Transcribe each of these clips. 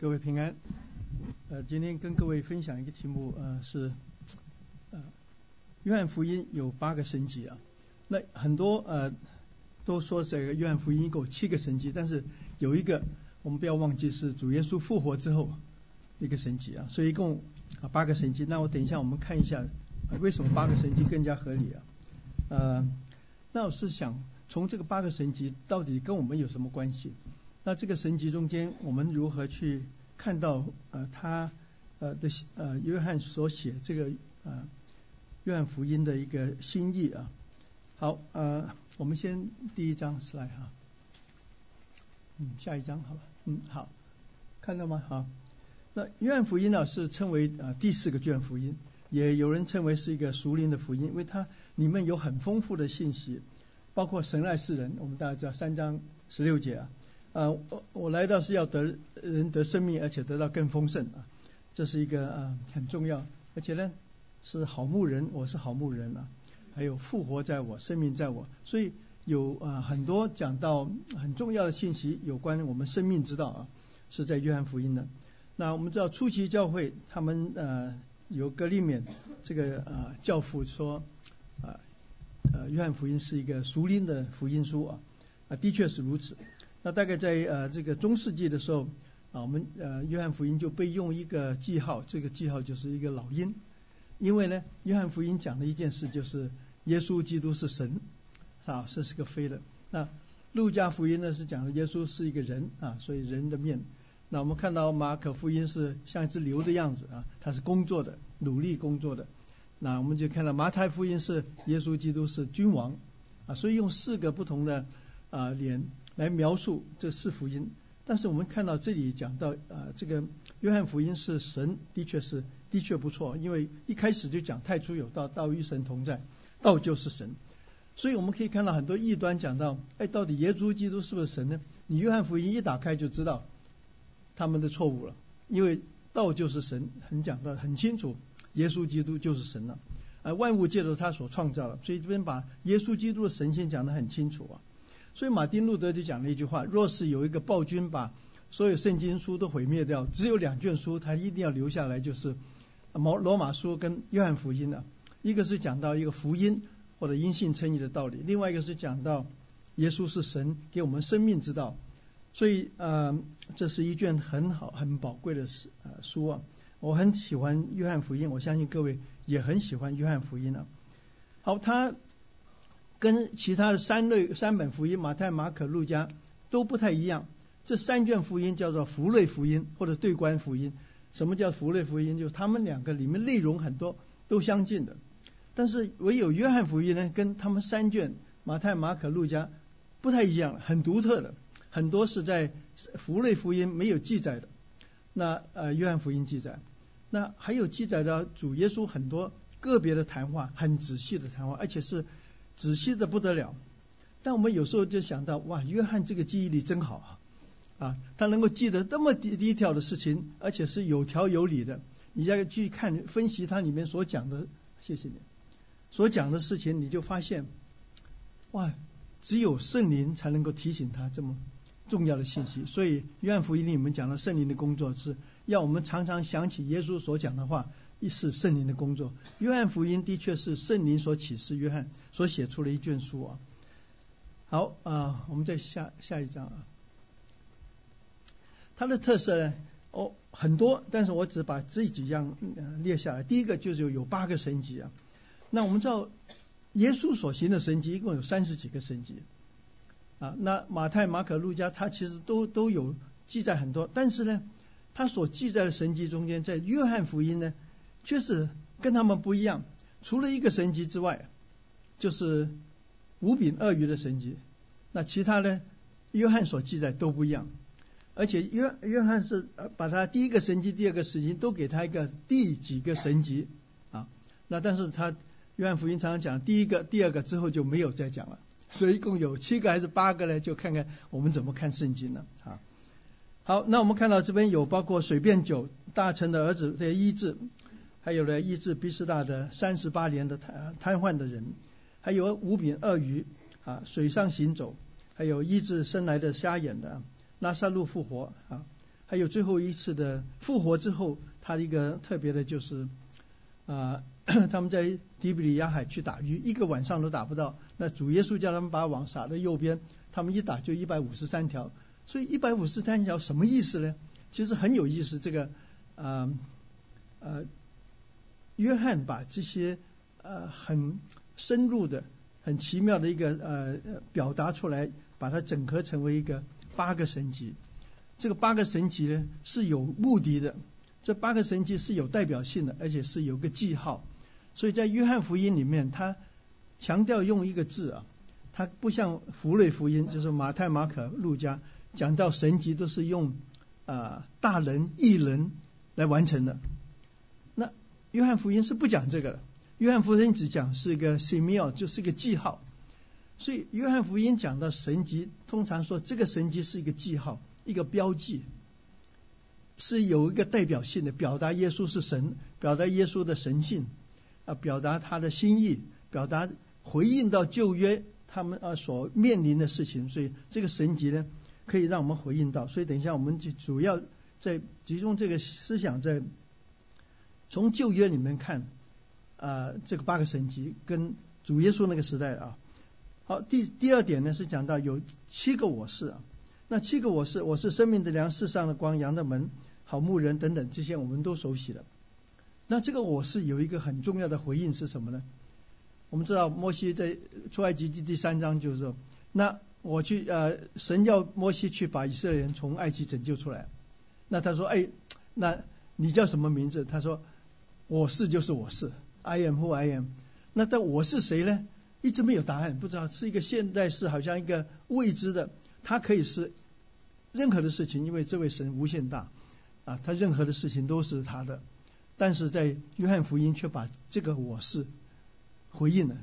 各位平安。呃，今天跟各位分享一个题目，呃，是呃，约翰福音有八个神迹啊。那很多呃都说这个约翰福音一共七个神迹，但是有一个我们不要忘记是主耶稣复活之后一个神迹啊。所以一共啊八个神迹。那我等一下我们看一下为什么八个神迹更加合理啊？呃，那我是想从这个八个神迹到底跟我们有什么关系？那这个神迹中间，我们如何去看到呃他呃的呃约翰所写这个呃约翰福音的一个心意啊？好呃，我们先第一章来哈，嗯，下一章好吧，嗯好，看到吗？好，那约翰福音呢是称为呃第四个卷福音，也有人称为是一个熟灵的福音，因为它里面有很丰富的信息，包括神爱世人，我们大家知道三章十六节啊。啊，我我来到是要得人得生命，而且得到更丰盛啊，这是一个啊很重要，而且呢是好牧人，我是好牧人啊，还有复活在我，生命在我，所以有啊很多讲到很重要的信息，有关我们生命之道啊，是在约翰福音的。那我们知道初期教会他们呃有格利勉这个啊教父说啊呃约翰福音是一个熟灵的福音书啊啊的确是如此。那大概在呃这个中世纪的时候啊，我们呃约翰福音就被用一个记号，这个记号就是一个老鹰，因为呢约翰福音讲的一件事就是耶稣基督是神啊，这是个飞的。那路加福音呢是讲的耶稣是一个人啊，所以人的面。那我们看到马可福音是像一只牛的样子啊，他是工作的，努力工作的。那我们就看到马太福音是耶稣基督是君王啊，所以用四个不同的啊脸。来描述这四福音，但是我们看到这里讲到啊，这个约翰福音是神，的确是的确不错，因为一开始就讲太初有道，道与神同在，道就是神，所以我们可以看到很多异端讲到，哎，到底耶稣基督是不是神呢？你约翰福音一打开就知道他们的错误了，因为道就是神，很讲的很清楚，耶稣基督就是神了，而万物借着他所创造了，所以这边把耶稣基督的神性讲得很清楚啊。所以马丁路德就讲了一句话：若是有一个暴君把所有圣经书都毁灭掉，只有两卷书他一定要留下来，就是毛罗马书跟约翰福音了。一个是讲到一个福音或者因信称义的道理，另外一个是讲到耶稣是神给我们生命之道。所以呃，这是一卷很好很宝贵的书呃书啊。我很喜欢约翰福音，我相信各位也很喜欢约翰福音啊。好，他。跟其他的三类三本福音马太、马可、路加都不太一样。这三卷福音叫做福类福音或者对观福音。什么叫福类福音？就是他们两个里面内容很多都相近的，但是唯有约翰福音呢，跟他们三卷马太、马可、路加不太一样，很独特的，很多是在福类福音没有记载的。那呃，约翰福音记载，那还有记载的主耶稣很多个别的谈话，很仔细的谈话，而且是。仔细的不得了，但我们有时候就想到，哇，约翰这个记忆力真好啊！啊，他能够记得这么低低调的事情，而且是有条有理的。你再去看分析他里面所讲的，谢谢你所讲的事情，你就发现，哇，只有圣灵才能够提醒他这么重要的信息。所以约翰福音里面讲的圣灵的工作，是要我们常常想起耶稣所讲的话。一是圣灵的工作，约翰福音的确是圣灵所启示，约翰所写出了一卷书啊。好啊，我们再下下一章啊。它的特色呢，哦很多，但是我只把这几样列下来。第一个就是有八个神迹啊。那我们知道耶稣所行的神迹一共有三十几个神迹啊。那马太、马可、路加他其实都都有记载很多，但是呢，他所记载的神迹中间，在约翰福音呢。确实跟他们不一样，除了一个神迹之外，就是五饼二鱼的神迹。那其他呢？约翰所记载都不一样，而且约约翰是把他第一个神迹、第二个神迹都给他一个第几个神迹啊？那但是他约翰福音常常讲第一个、第二个之后就没有再讲了，所以一共有七个还是八个呢？就看看我们怎么看圣经了啊。好，那我们看到这边有包括水变酒、大臣的儿子的医治。还有了，医治比斯大的三十八年的瘫瘫痪的人，还有五饼鳄鱼啊，水上行走，还有医治生来的瞎眼的拉萨路复活啊，还有最后一次的复活之后，他一个特别的就是啊，他们在迪比里亚海去打鱼，一个晚上都打不到。那主耶稣叫他们把网撒在右边，他们一打就一百五十三条。所以一百五十三条什么意思呢？其实很有意思。这个呃呃，约翰把这些呃很深入的、很奇妙的一个呃表达出来，把它整合成为一个八个神级。这个八个神级呢是有目的的，这八个神级是有代表性的，而且是有个记号。所以在约翰福音里面，他强调用一个字啊，他不像福瑞福音，就是马太、马可、路加讲到神级都是用啊大人、异人来完成的。约翰福音是不讲这个的，约翰福音只讲是一个 symbol，就是个记号。所以约翰福音讲到神级，通常说这个神级是一个记号。一个标记是有一个代表性的，表达耶稣是神，表达耶稣的神性啊，表达他的心意，表达回应到旧约他们啊所面临的事情，所以这个神级呢可以让我们回应到。所以等一下我们就主要在集中这个思想在从旧约里面看啊这个八个神级跟主耶稣那个时代啊。好，第第二点呢是讲到有七个我是啊。那七个我是，我是生命的粮，世上的光，羊的门，好牧人等等，这些我们都熟悉了。那这个我是有一个很重要的回应是什么呢？我们知道摩西在出埃及记第三章就是说，那我去呃，神要摩西去把以色列人从埃及拯救出来。那他说，哎，那你叫什么名字？他说，我是就是我是，I am who I am。那但我是谁呢？一直没有答案，不知道是一个现在是好像一个未知的。他可以是任何的事情，因为这位神无限大啊，他任何的事情都是他的。但是在约翰福音却把这个我是回应了，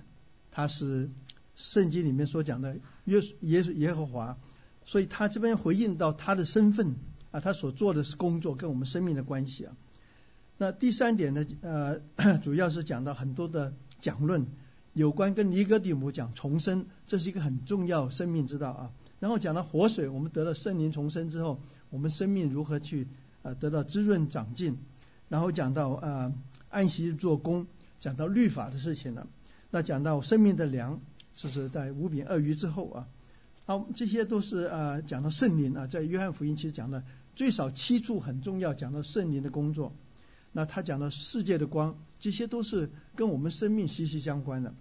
他是圣经里面所讲的耶耶耶和华，所以他这边回应到他的身份啊，他所做的是工作跟我们生命的关系啊。那第三点呢，呃，主要是讲到很多的讲论，有关跟尼哥底母讲重生，这是一个很重要生命之道啊。然后讲到活水，我们得了圣灵重生之后，我们生命如何去呃得到滋润长进？然后讲到呃安息做工，讲到律法的事情了。那讲到生命的粮，这是在五饼二鱼之后啊。好，这些都是呃讲到圣灵啊，在约翰福音其实讲的最少七处很重要，讲到圣灵的工作。那他讲到世界的光，这些都是跟我们生命息息相关的。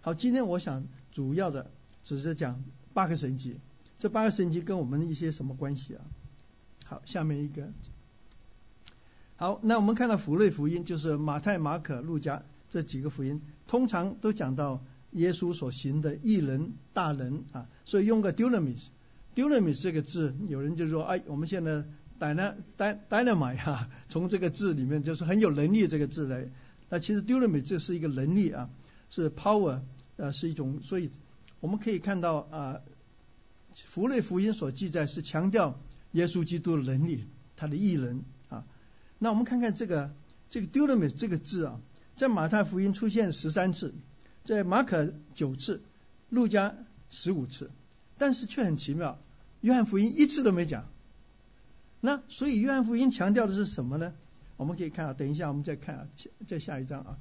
好，今天我想主要的只是讲八个神迹。这八个神迹跟我们一些什么关系啊？好，下面一个。好，那我们看到福瑞福音，就是马太、马可、路加这几个福音，通常都讲到耶稣所行的异人大人啊，所以用个 dunamis，dunamis 这个字，有人就说，哎，我们现在 dynamite 哈，从这个字里面就是很有能力这个字来。那其实 dunamis 这是一个能力啊，是 power，呃，是一种，所以我们可以看到啊。福瑞福音所记载是强调耶稣基督的能力，他的异能啊。那我们看看这个这个 dunamis 这个字啊，在马太福音出现十三次，在马可九次，路加十五次，但是却很奇妙，约翰福音一次都没讲。那所以约翰福音强调的是什么呢？我们可以看啊，等一下我们再看啊，再下一章啊。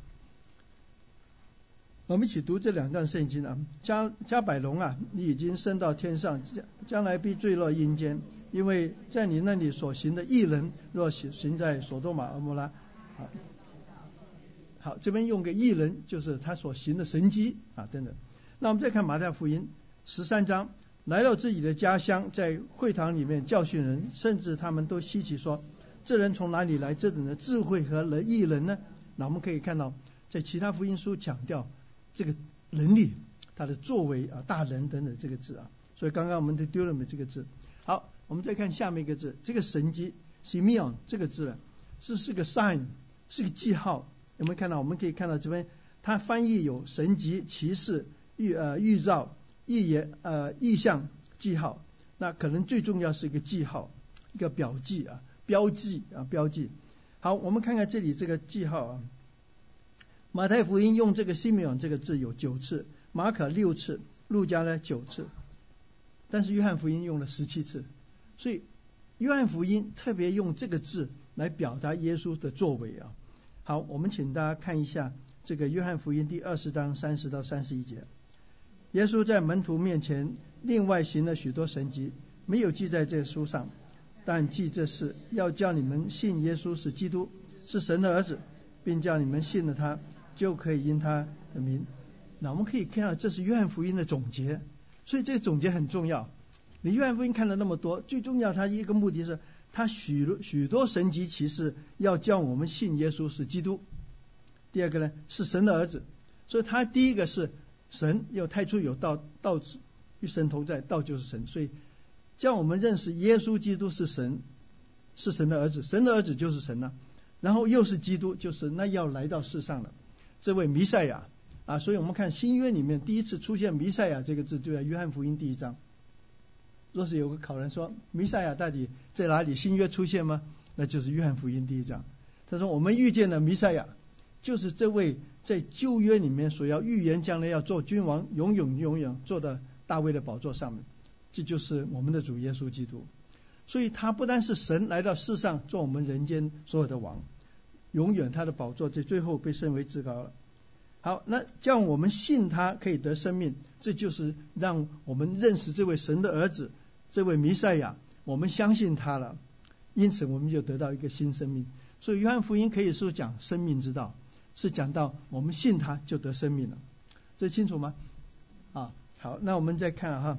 我们一起读这两段圣经啊，加加百隆啊，你已经升到天上，将将来必坠落阴间，因为在你那里所行的异人，若行行在索多玛、俄摩拉，好，好，这边用个异人，就是他所行的神迹啊等等。那我们再看马太福音十三章，来到自己的家乡，在会堂里面教训人，甚至他们都稀奇说，这人从哪里来这等的智慧和人异人呢？那我们可以看到，在其他福音书强调。这个能力，他的作为啊，大人等等这个字啊，所以刚刚我们都丢了没这个字。好，我们再看下面一个字，这个神迹 s i m e o n 这个字呢，是是个 sign，是个记号。有没有看到？我们可以看到这边，它翻译有神迹、骑士、预呃预兆、预言呃意象、记号。那可能最重要是一个记号，一个表记啊，标记啊，标记。好，我们看看这里这个记号啊。马太福音用这个 “Simeon” 这个字有九次，马可六次，路加呢九次，但是约翰福音用了十七次。所以约翰福音特别用这个字来表达耶稣的作为啊。好，我们请大家看一下这个约翰福音第二十章三十到三十一节。耶稣在门徒面前另外行了许多神迹，没有记在这书上，但记这事，要叫你们信耶稣是基督，是神的儿子，并叫你们信了他，就可以因他的名。那我们可以看到，这是约翰福音的总结，所以这个总结很重要。你约翰福音看了那么多，最重要，他一个目的是，他许多许多神迹其实，要叫我们信耶稣是基督。第二个呢，是神的儿子，所以他第一个是神，又太初有道，道与神同在，道就是神，所以叫我们认识耶稣基督是神，是神的儿子，神的儿子就是神了。然后又是基督，就是那要来到世上的这位弥赛亚啊。所以我们看新约里面第一次出现弥赛亚这个字，就在约翰福音第一章。若是有个考人说弥赛亚到底在哪里？新约出现吗？那就是约翰福音第一章。他说我们遇见了弥赛亚，就是这位在旧约里面所要预言将来要做君王，永永永远坐在大卫的宝座上面，这就是我们的主耶稣基督。所以他不单是神来到世上做我们人间所有的王，永远他的宝座在最后被升为至高了。好，那叫我们信他可以得生命，这就是让我们认识这位神的儿子。这位弥赛亚，我们相信他了，因此我们就得到一个新生命。所以约翰福音可以说讲生命之道，是讲到我们信他就得生命了，这清楚吗？啊，好，那我们再看哈，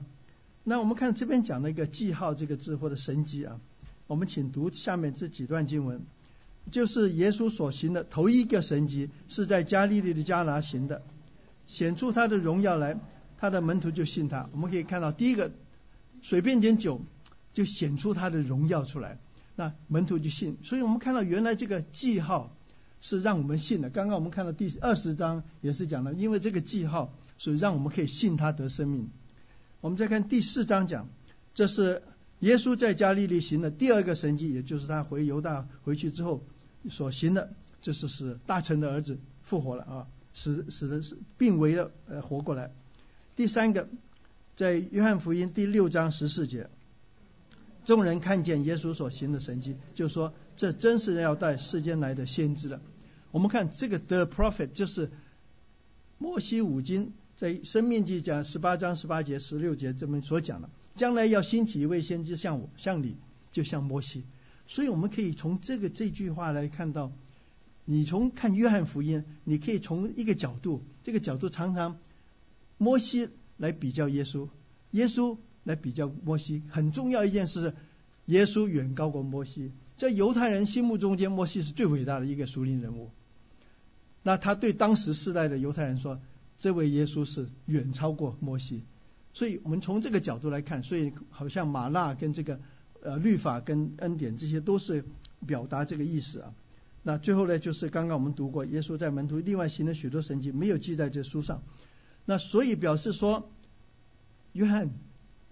那我们看这边讲了一个记号这个字或者神迹啊，我们请读下面这几段经文，就是耶稣所行的头一个神迹是在加利利的加拿行的，显出他的荣耀来，他的门徒就信他。我们可以看到第一个。随便点酒，就显出他的荣耀出来，那门徒就信。所以我们看到原来这个记号是让我们信的。刚刚我们看到第二十章也是讲了，因为这个记号，所以让我们可以信他得生命。我们再看第四章讲，这是耶稣在加利利行的第二个神迹，也就是他回犹大回去之后所行的，这是使大臣的儿子复活了啊，使使的是病危了呃活过来。第三个。在约翰福音第六章十四节，众人看见耶稣所行的神迹，就说这真是要带世间来的先知了。我们看这个 the prophet 就是摩西五经在生命记讲十八章十八节十六节这么所讲的，将来要兴起一位先知像我像你，就像摩西。所以我们可以从这个这句话来看到，你从看约翰福音，你可以从一个角度，这个角度常常摩西。来比较耶稣，耶稣来比较摩西，很重要一件事，耶稣远高过摩西，在犹太人心目中间，摩西是最伟大的一个属灵人物。那他对当时世代的犹太人说，这位耶稣是远超过摩西。所以我们从这个角度来看，所以好像马纳跟这个呃律法跟恩典这些都是表达这个意思啊。那最后呢，就是刚刚我们读过，耶稣在门徒另外行了许多神迹，没有记在这书上。那所以表示说，约翰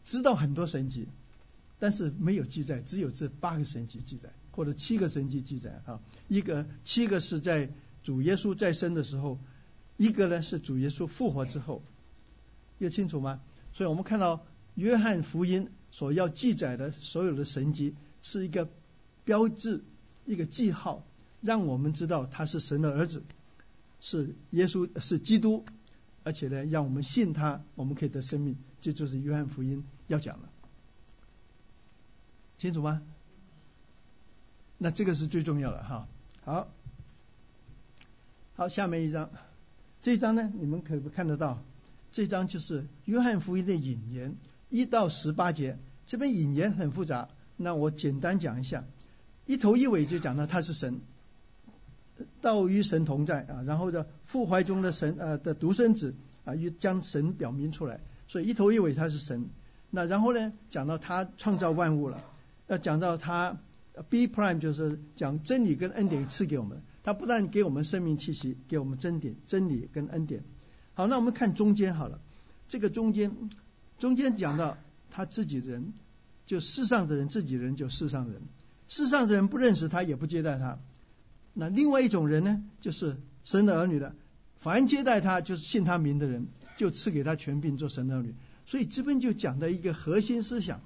知道很多神迹，但是没有记载，只有这八个神迹记载，或者七个神迹记载啊。一个七个是在主耶稣在生的时候，一个呢是主耶稣复活之后，要清楚吗？所以我们看到约翰福音所要记载的所有的神迹，是一个标志，一个记号，让我们知道他是神的儿子，是耶稣，是基督。而且呢，让我们信他，我们可以得生命，这就是约翰福音要讲的，清楚吗？那这个是最重要的哈。好，好，下面一张，这张呢，你们可不看得到？这张就是约翰福音的引言，一到十八节，这边引言很复杂，那我简单讲一下，一头一尾就讲到他是神。道与神同在啊，然后的父怀中的神呃的独生子啊，又将神表明出来，所以一头一尾他是神。那然后呢，讲到他创造万物了，要讲到他 B prime 就是讲真理跟恩典赐给我们，他不但给我们生命气息，给我们真点真理跟恩典。好，那我们看中间好了，这个中间中间讲到他自己人，就世上的人自己人就世上人，世上的人不认识他也不接待他。那另外一种人呢，就是神的儿女的，凡接待他就是信他名的人，就赐给他权柄做神的儿女。所以这边就讲的一个核心思想，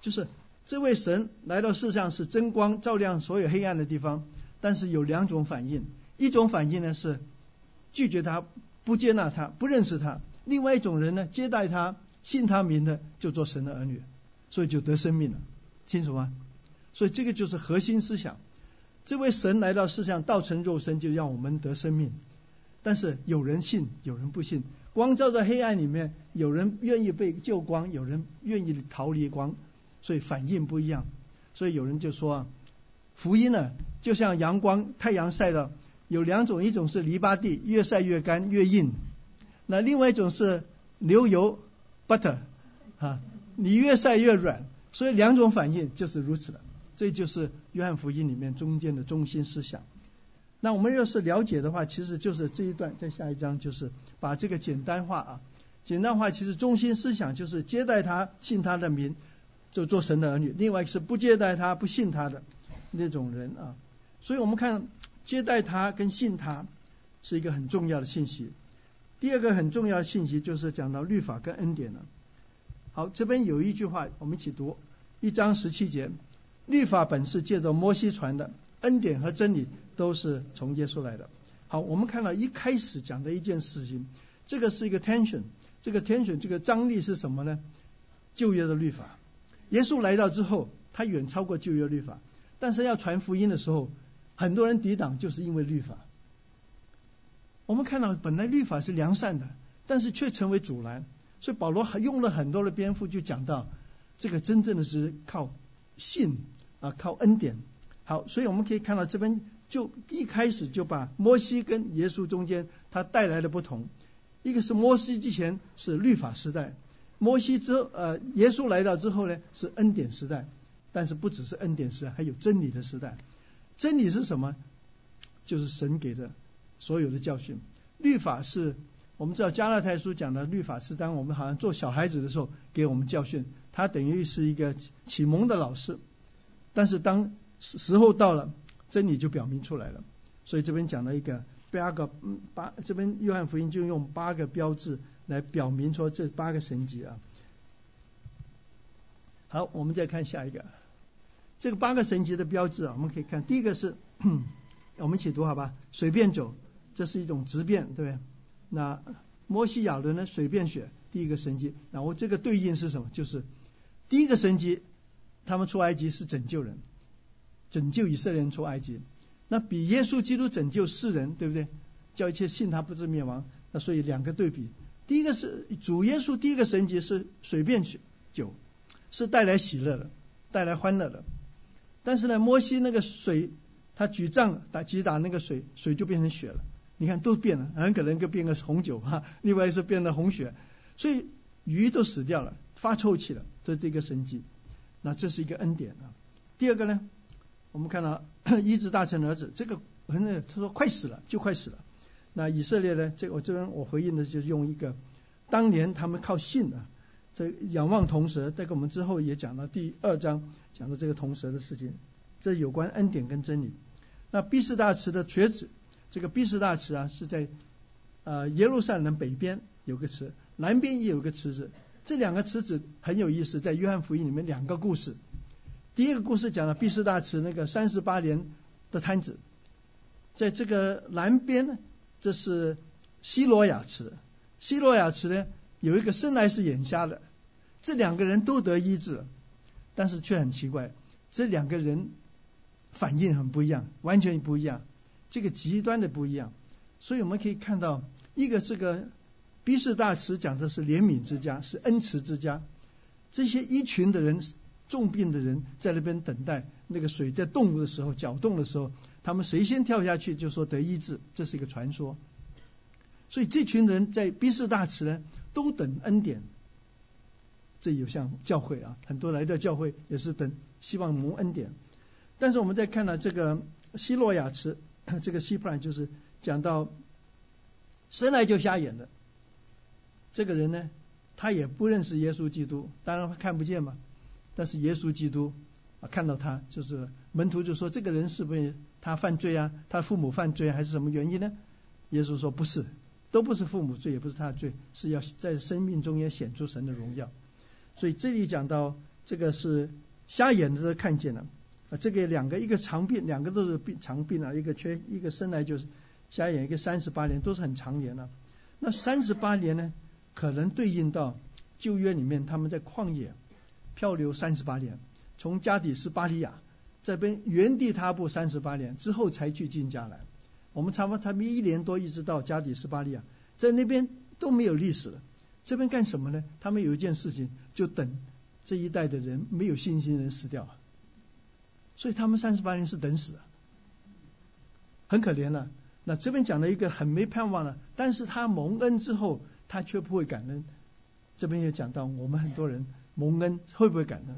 就是这位神来到世上是真光，照亮所有黑暗的地方。但是有两种反应，一种反应呢是拒绝他、不接纳他、不认识他；另外一种人呢接待他、信他名的，就做神的儿女，所以就得生命了。清楚吗？所以这个就是核心思想。这位神来到世上，道成肉身，就让我们得生命。但是有人信，有人不信。光照在黑暗里面，有人愿意被救光，有人愿意逃离光。所以反应不一样，所以有人就说啊，福音呢就像阳光，太阳晒的有两种，一种是篱笆地，越晒越干越硬；那另外一种是牛油 butter 啊，你越晒越软。所以两种反应就是如此的，这就是约翰福音里面中间的中心思想。那我们要是了解的话，其实就是这一段，在下一章就是把这个简单化啊，简单化其实中心思想就是接待他，信他的名。就做神的儿女，另外是不接待他、不信他的那种人啊。所以我们看接待他跟信他是一个很重要的信息。第二个很重要的信息就是讲到律法跟恩典了。好，这边有一句话，我们一起读一章十七节：律法本是借着摩西传的，恩典和真理都是从耶稣来的。好，我们看到一开始讲的一件事情，这个是一个 tension，这个 tension 这个张力是什么呢？旧约的律法。耶稣来到之后，他远超过旧约律法，但是要传福音的时候，很多人抵挡，就是因为律法。我们看到本来律法是良善的，但是却成为阻拦，所以保罗还用了很多的篇幅就讲到，这个真正的是靠信啊，靠恩典。好，所以我们可以看到这边就一开始就把摩西跟耶稣中间他带来的不同，一个是摩西之前是律法时代。摩西之后，呃，耶稣来到之后呢，是恩典时代，但是不只是恩典时代，还有真理的时代。真理是什么？就是神给的所有的教训。律法是我们知道加拉太书讲的律法是当我们好像做小孩子的时候给我们教训，它等于是一个启蒙的老师。但是当时候到了，真理就表明出来了。所以这边讲了一个八个，八这边约翰福音就用八个标志。来表明说这八个神迹啊，好，我们再看下一个，这个八个神迹的标志啊，我们可以看第一个是，我们一起读好吧？水变酒，这是一种质变，对不对？那摩西亚伦呢？水变血，第一个神迹。然后这个对应是什么？就是第一个神迹，他们出埃及是拯救人，拯救以色列人出埃及。那比耶稣基督拯救世人，对不对？叫一切信他不至灭亡。那所以两个对比。第一个是主耶稣，第一个神迹是水变酒，是带来喜乐的，带来欢乐的。但是呢，摩西那个水，他举杖打击打那个水，水就变成血了。你看都变了，很可能就变个红酒哈，另外是变得红血，所以鱼都死掉了，发臭气了。这这个神迹，那这是一个恩典啊。第二个呢，我们看到 医治大臣儿子，这个很他说快死了，就快死了。那以色列呢？这我这边我回应的就是用一个，当年他们靠信啊，这仰望铜蛇。这个我们之后也讲到第二章讲的这个铜蛇的事情，这有关恩典跟真理。那毕士大池的瘸子，这个毕士大池啊是在呃耶路撒冷北边有个池，南边也有个池子。这两个池子很有意思，在约翰福音里面两个故事。第一个故事讲了毕士大池那个三十八年的摊子，在这个南边呢。这是希罗亚池，希罗亚池呢有一个生来是眼瞎的，这两个人都得医治，但是却很奇怪，这两个人反应很不一样，完全不一样，这个极端的不一样。所以我们可以看到，一个这个比士大池讲的是怜悯之家，是恩慈之家，这些一群的人重病的人在那边等待，那个水在动物的时候搅动的时候。他们谁先跳下去就说得医治，这是一个传说。所以这群人在逼士大池呢，都等恩典。这有像教会啊，很多来到教会也是等希望蒙恩典。但是我们再看到这个希洛亚池，这个希伯兰就是讲到生来就瞎眼的这个人呢，他也不认识耶稣基督，当然看不见嘛。但是耶稣基督啊，看到他就是门徒就说这个人是不是？他犯罪啊？他父母犯罪还是什么原因呢？耶稣说不是，都不是父母罪，也不是他的罪，是要在生命中也显出神的荣耀。所以这里讲到这个是瞎眼的都看见了啊，这个两个一个长病，两个都是病长病啊，一个缺一个生来就是瞎眼，一个三十八年都是很长年了。那三十八年呢，可能对应到旧约里面他们在旷野漂流三十八年，从加底斯巴利亚这边原地踏步三十八年之后才去进迦南。我们差不多他们一年多一直到加底斯巴利亚，在那边都没有历史了。这边干什么呢？他们有一件事情，就等这一代的人没有信心人死掉，所以他们三十八年是等死，很可怜了。那这边讲了一个很没盼望了，但是他蒙恩之后，他却不会感恩。这边也讲到，我们很多人蒙恩会不会感恩？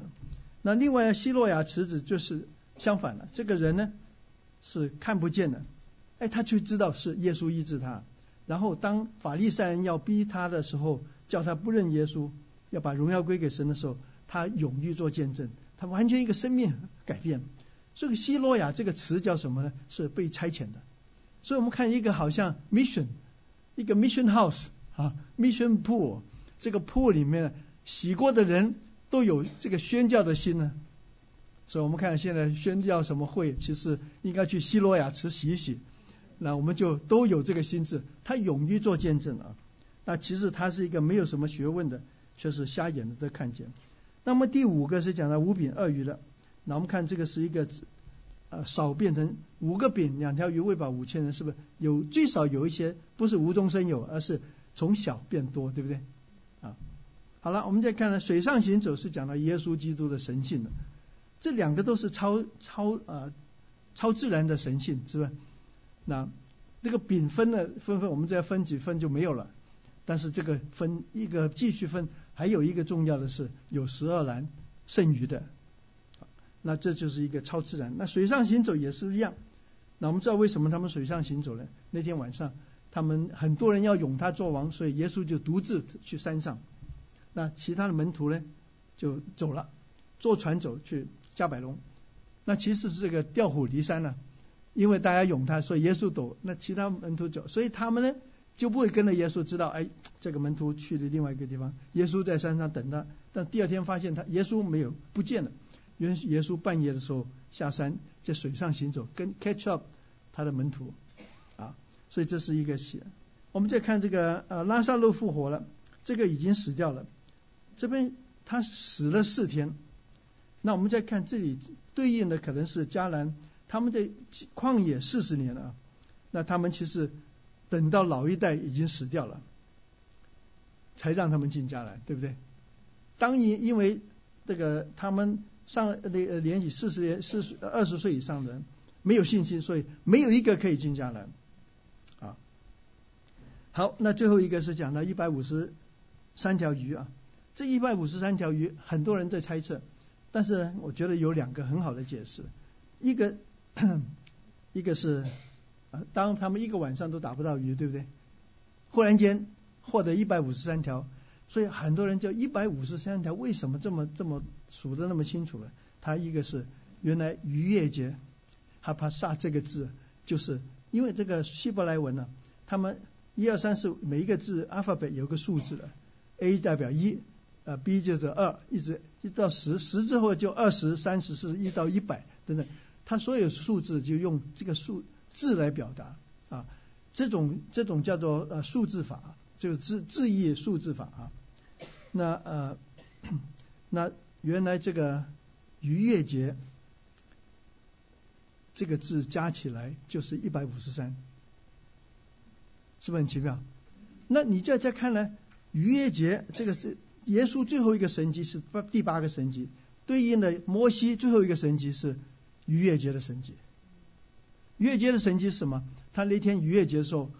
那另外希洛亚池子就是相反了，这个人呢是看不见的，哎，他却知道是耶稣医治他。然后当法利赛人要逼他的时候。叫他不认耶稣，要把荣耀归给神的时候，他勇于做见证，他完全一个生命改变。这个希洛亚这个词叫什么呢？是被差遣的。所以我们看一个好像 mission，一个 mission house 啊，mission pool，这个 pool 里面洗过的人都有这个宣教的心呢。所以我们看现在宣教什么会，其实应该去希罗亚池洗一洗，那我们就都有这个心智，他勇于做见证啊。那其实他是一个没有什么学问的，却是瞎眼的在看见。那么第五个是讲到五饼二鱼的，那我们看这个是一个呃少变成五个饼两条鱼喂饱五千人，是不是有最少有一些不是无中生有，而是从小变多，对不对？好了，我们再看呢，水上行走是讲到耶稣基督的神性的，这两个都是超超呃超自然的神性，是不是？那这个饼分了分分，我们再分几分就没有了。但是这个分一个继续分，还有一个重要的是有十二篮剩余的，那这就是一个超自然。那水上行走也是一样。那我们知道为什么他们水上行走呢？那天晚上他们很多人要拥他做王，所以耶稣就独自去山上。那其他的门徒呢就走了，坐船走去加百隆。那其实是这个调虎离山呢，因为大家拥他，所以耶稣走，那其他门徒走，所以他们呢。就不会跟着耶稣知道，哎，这个门徒去了另外一个地方，耶稣在山上等他，但第二天发现他耶稣没有不见了，原耶稣半夜的时候下山在水上行走，跟 catch up 他的门徒啊，所以这是一个写。我们再看这个呃拉萨路复活了，这个已经死掉了，这边他死了四天，那我们再看这里对应的可能是迦南，他们在旷野四十年了，那他们其实。等到老一代已经死掉了，才让他们进家来，对不对？当因因为这个他们上那个年纪四十年四十二十岁以上的人没有信心，所以没有一个可以进家来。啊，好，那最后一个是讲到一百五十三条鱼啊，这一百五十三条鱼很多人在猜测，但是我觉得有两个很好的解释，一个 一个是。当他们一个晚上都打不到鱼，对不对？忽然间获得一百五十三条，所以很多人就一百五十三条，为什么这么这么数的那么清楚呢？他一个是原来渔业节，哈帕萨这个字，就是因为这个希伯来文呢，他们一二三四每一个字 alphabet 有个数字的，A 代表一，呃 B 就是二，一直一到十，十之后就二十三十四一到一百等等，他所有数字就用这个数。字来表达啊，这种这种叫做呃数字法，就是字字义数字法啊。那呃，那原来这个逾越节这个字加起来就是一百五十三，是不是很奇妙？那你再再看呢，逾越节这个是耶稣最后一个神迹是第八个神迹，对应的摩西最后一个神迹是逾越节的神迹。逾越节的神迹是什么？他那天逾越节的时候，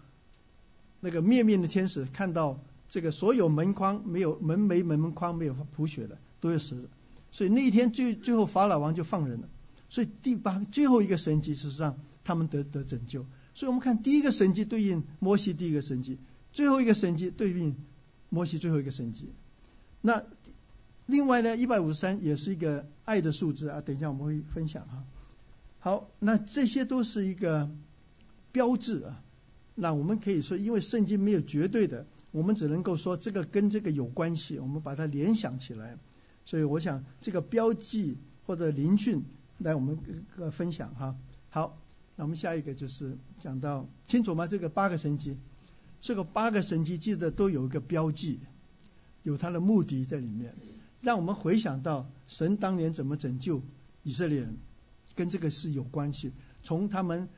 那个灭命的天使看到这个所有门框没有门楣门门框没有补血的都要死，所以那一天最最后法老王就放人了。所以第八最后一个神迹事实上他们得得拯救。所以我们看第一个神迹对应摩西第一个神迹，最后一个神迹对应摩西最后一个神迹。那另外呢，一百五十三也是一个爱的数字啊，等一下我们会分享哈。好，那这些都是一个标志啊。那我们可以说，因为圣经没有绝对的，我们只能够说这个跟这个有关系，我们把它联想起来。所以我想，这个标记或者灵训来我们个分享哈。好，那我们下一个就是讲到清楚吗？这个八个神迹，这个八个神迹记得都有一个标记，有他的目的在里面，让我们回想到神当年怎么拯救以色列人，跟这个是有关系。从他们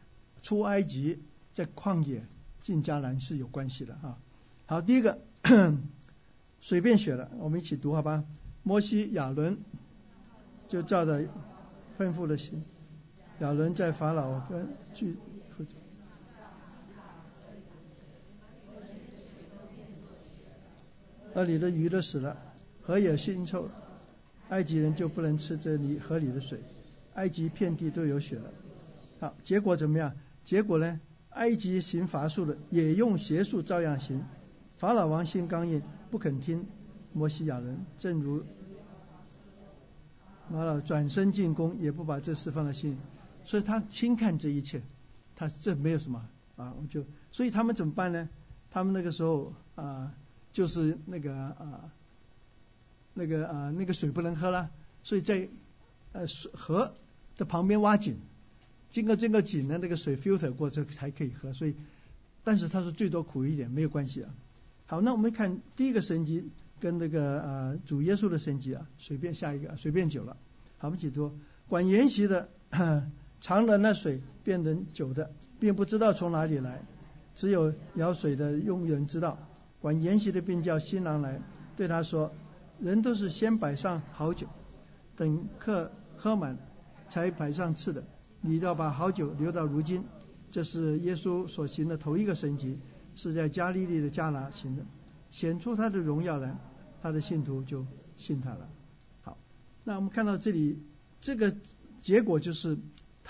出埃及，在旷野进迦南是有关系的啊。好，第一个 随便选了，我们一起读好吧。摩西亚伦就照着吩咐的行。亚伦在法老跟去，那里的鱼都死了，河也腥臭，埃及人就不能吃这里河里的水，埃及遍地都有血了。好，结果怎么样？结果呢？埃及行法术的也用邪术照样行，法老王心刚硬，不肯听摩西亚人，正如法老转身进攻，也不把这事放在心。所以他轻看这一切，他这没有什么啊，我就所以他们怎么办呢？他们那个时候啊，就是那个啊，那个啊，那个水不能喝了，所以在呃水河的旁边挖井，经过这个井呢，那个水 filter 过之后才可以喝。所以，但是他说最多苦一点没有关系啊。好，那我们看第一个神级跟那个啊主耶稣的神级啊，随便下一个随便酒了，好不起多管筵席的。尝了那水变成酒的，并不知道从哪里来，只有舀水的佣人知道。管筵席的便叫新郎来，对他说：“人都是先摆上好酒，等客喝满，才摆上次的。你要把好酒留到如今。”这是耶稣所行的头一个神迹，是在加利利的加拿行的，显出他的荣耀来，他的信徒就信他了。好，那我们看到这里，这个结果就是。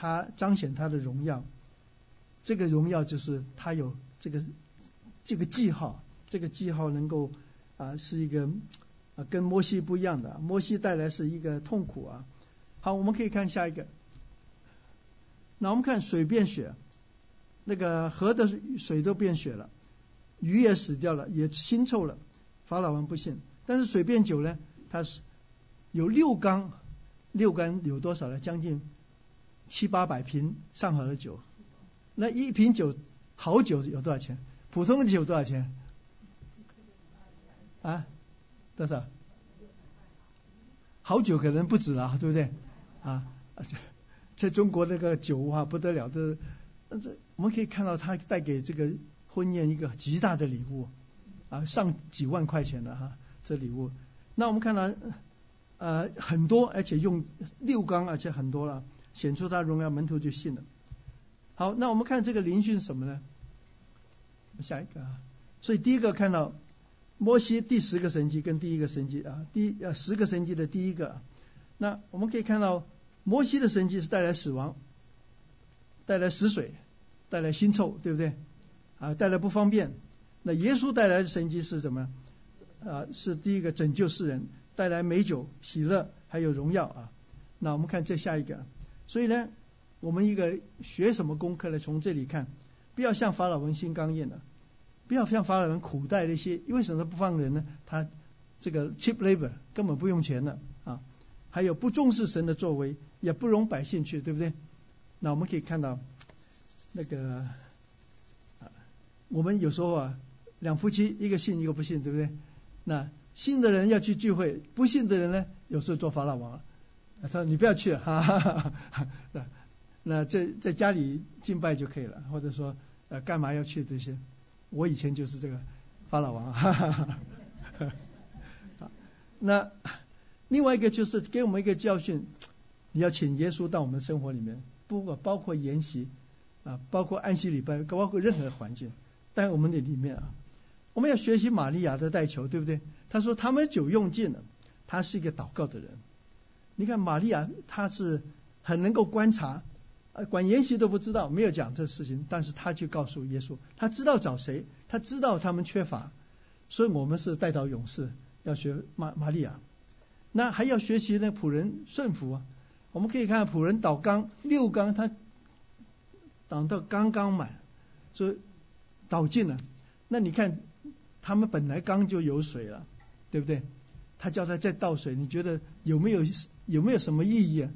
他彰显他的荣耀，这个荣耀就是他有这个这个记号，这个记号能够啊是一个啊跟摩西不一样的，摩西带来是一个痛苦啊。好，我们可以看下一个，那我们看水变血，那个河的水都变血了，鱼也死掉了，也腥臭了。法老王不信，但是水变酒呢？它是有六缸，六缸有多少呢？将近。七八百瓶上好的酒，那一瓶酒好酒有多少钱？普通的酒多少钱？啊，多少？好酒可能不止了，对不对？啊，这在中国这个酒啊不得了，这这我们可以看到他带给这个婚宴一个极大的礼物啊，上几万块钱的哈这礼物。那我们看到呃很多，而且用六缸，而且很多了。显出他荣耀，门徒就信了。好，那我们看这个灵训什么呢？下一个啊，所以第一个看到摩西第十个神迹跟第一个神迹啊，第呃十个神迹的第一个，那我们可以看到摩西的神迹是带来死亡，带来死水，带来腥臭，对不对？啊，带来不方便。那耶稣带来的神迹是什么？啊，是第一个拯救世人，带来美酒、喜乐还有荣耀啊。那我们看这下一个。所以呢，我们一个学什么功课呢？从这里看，不要像法老文心刚硬的，不要像法老文苦待那些，为什么不放人呢？他这个 cheap labor 根本不用钱的啊，还有不重视神的作为，也不容百姓去，对不对？那我们可以看到那个啊，我们有时候啊，两夫妻一个信一个不信，对不对？那信的人要去聚会，不信的人呢，有时候做法老王。他说：“你不要去，哈哈哈哈那那在在家里敬拜就可以了，或者说呃干嘛要去这些？我以前就是这个法老王，哈哈哈哈那另外一个就是给我们一个教训，你要请耶稣到我们生活里面，不过包括研习啊，包括安息礼拜，包括任何环境，在我们的里面啊，我们要学习玛利亚的带球，对不对？他说他们酒用尽了，他是一个祷告的人。”你看玛利亚，她是很能够观察，呃，管筵席都不知道，没有讲这事情，但是他去告诉耶稣，他知道找谁，他知道他们缺乏，所以我们是带到勇士，要学玛玛利亚，那还要学习那仆人顺服啊。我们可以看仆人倒缸六缸，他倒到刚刚满，所以倒尽了。那你看他们本来缸就有水了，对不对？他叫他再倒水，你觉得有没有有没有什么意义啊？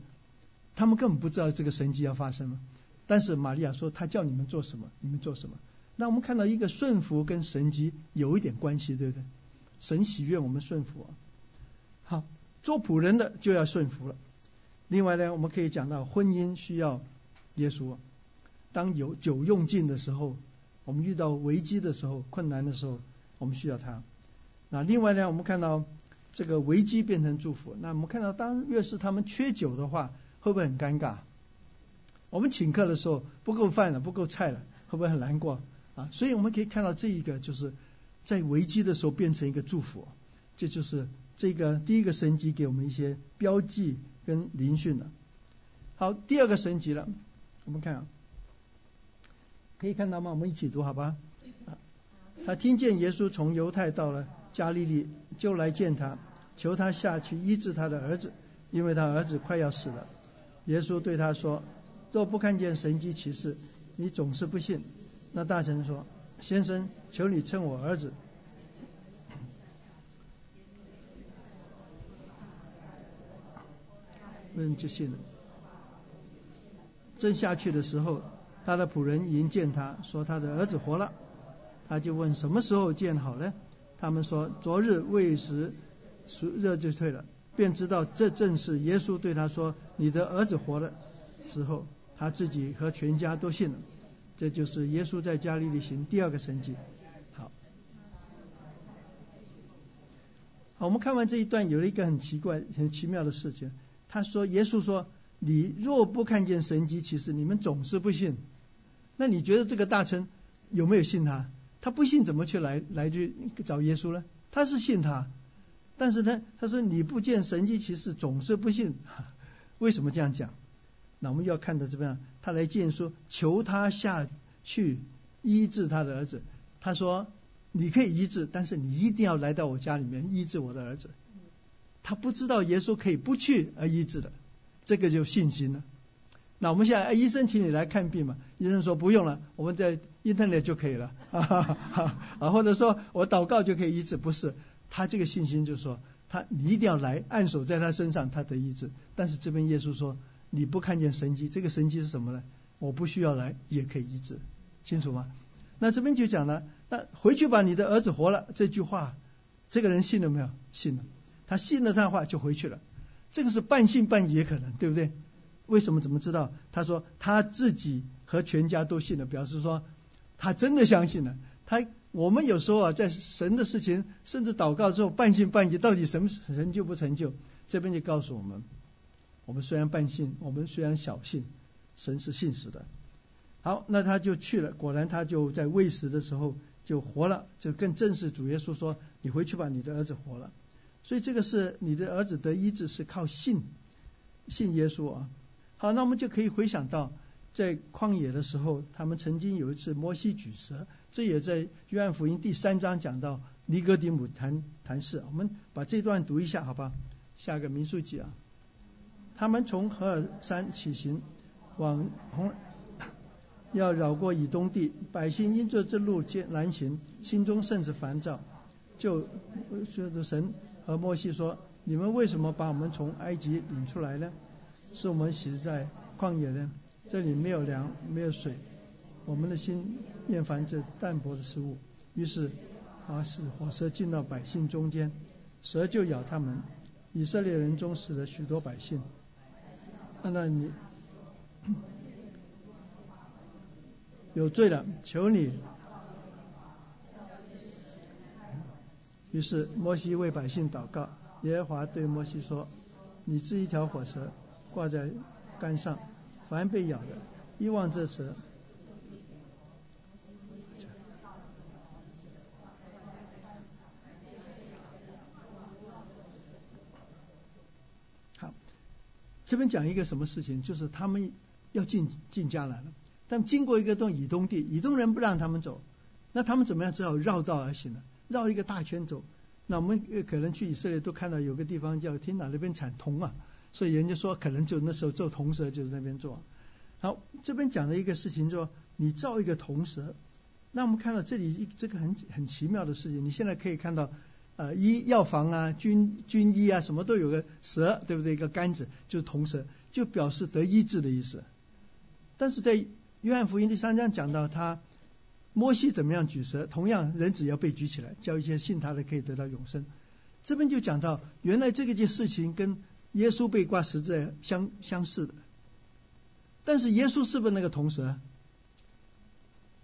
他们根本不知道这个神迹要发生了。但是玛利亚说，他叫你们做什么，你们做什么。那我们看到一个顺服跟神迹有一点关系，对不对？神喜悦我们顺服啊。好，做仆人的就要顺服了。另外呢，我们可以讲到婚姻需要耶稣。当有酒用尽的时候，我们遇到危机的时候、困难的时候，我们需要他。那另外呢，我们看到这个危机变成祝福。那我们看到，当越是他们缺酒的话，会不会很尴尬？我们请客的时候不够饭了，不够菜了，会不会很难过啊？所以我们可以看到这一个，就是在危机的时候变成一个祝福。这就是这个第一个神级给我们一些标记跟灵训了。好，第二个神级了，我们看。可以看到吗？我们一起读好吧。他听见耶稣从犹太到了加利利，就来见他，求他下去医治他的儿子，因为他儿子快要死了。耶稣对他说：“若不看见神迹奇事，你总是不信。”那大臣说：“先生，求你称我儿子。”嗯，就信了。正下去的时候。他的仆人迎见他说他的儿子活了，他就问什么时候见好呢？他们说昨日未时，热就退了，便知道这正是耶稣对他说你的儿子活了之后，他自己和全家都信了。这就是耶稣在加利利行第二个神迹。好，好，我们看完这一段，有了一个很奇怪、很奇妙的事情。他说耶稣说。你若不看见神迹其实你们总是不信。那你觉得这个大臣有没有信他？他不信，怎么去来来去找耶稣呢？他是信他，但是呢，他说你不见神迹其实总是不信。为什么这样讲？那我们要看到怎么样？他来见说，求他下去医治他的儿子。他说你可以医治，但是你一定要来到我家里面医治我的儿子。他不知道耶稣可以不去而医治的。这个就信心了。那我们现在，医生，请你来看病嘛？医生说不用了，我们在 internet 就可以了。啊，或者说我祷告就可以医治，不是？他这个信心就是说，他你一定要来按手在他身上，他得医治。但是这边耶稣说，你不看见神迹，这个神迹是什么呢？我不需要来也可以医治，清楚吗？那这边就讲了，那回去把你的儿子活了这句话，这个人信了没有？信了，他信了他的话就回去了。这个是半信半疑可能，对不对？为什么？怎么知道？他说他自己和全家都信了，表示说他真的相信了。他我们有时候啊，在神的事情，甚至祷告之后半信半疑，到底什么成就不成就？这边就告诉我们：我们虽然半信，我们虽然小信，神是信实的。好，那他就去了，果然他就在喂食的时候就活了，就更正式主耶稣说：“你回去吧，你的儿子活了。”所以这个是你的儿子得医治是靠信，信耶稣啊。好，那我们就可以回想到在旷野的时候，他们曾经有一次摩西举蛇，这也在约翰福音第三章讲到尼哥底母谈谈事。我们把这段读一下，好吧？下个民数记啊，他们从何尔山起行，往红要绕过以东地，百姓因着这路艰难行，心中甚是烦躁，就说着神。和摩西说：“你们为什么把我们从埃及领出来呢？是我们死在旷野呢？这里没有粮，没有水，我们的心厌烦这淡薄的食物。于是，啊，使火蛇进到百姓中间，蛇就咬他们。以色列人中死了许多百姓。那你 有罪了，求你。”于是摩西为百姓祷告，耶和华对摩西说：“你织一条火蛇挂在杆上，凡被咬的，一望这蛇。”好，这边讲一个什么事情？就是他们要进进迦南了，但经过一个东以东地，以东人不让他们走，那他们怎么样？只好绕道而行了。绕一个大圈走，那我们可能去以色列都看到有个地方叫天哪那边产铜啊，所以人家说可能就那时候做铜蛇就是那边做。好，这边讲的一个事情说，你造一个铜蛇，那我们看到这里一这个很很奇妙的事情，你现在可以看到呃医药房啊、军军医啊，什么都有个蛇，对不对？一个杆子就是铜蛇，就表示得医治的意思。但是在约翰福音第三章讲到他摩西怎么样举蛇，同样人只要被举起来，叫一些信他的可以得到永生。这边就讲到原来这个件事情跟耶稣被挂十字相相似的。但是耶稣是不是那个铜蛇？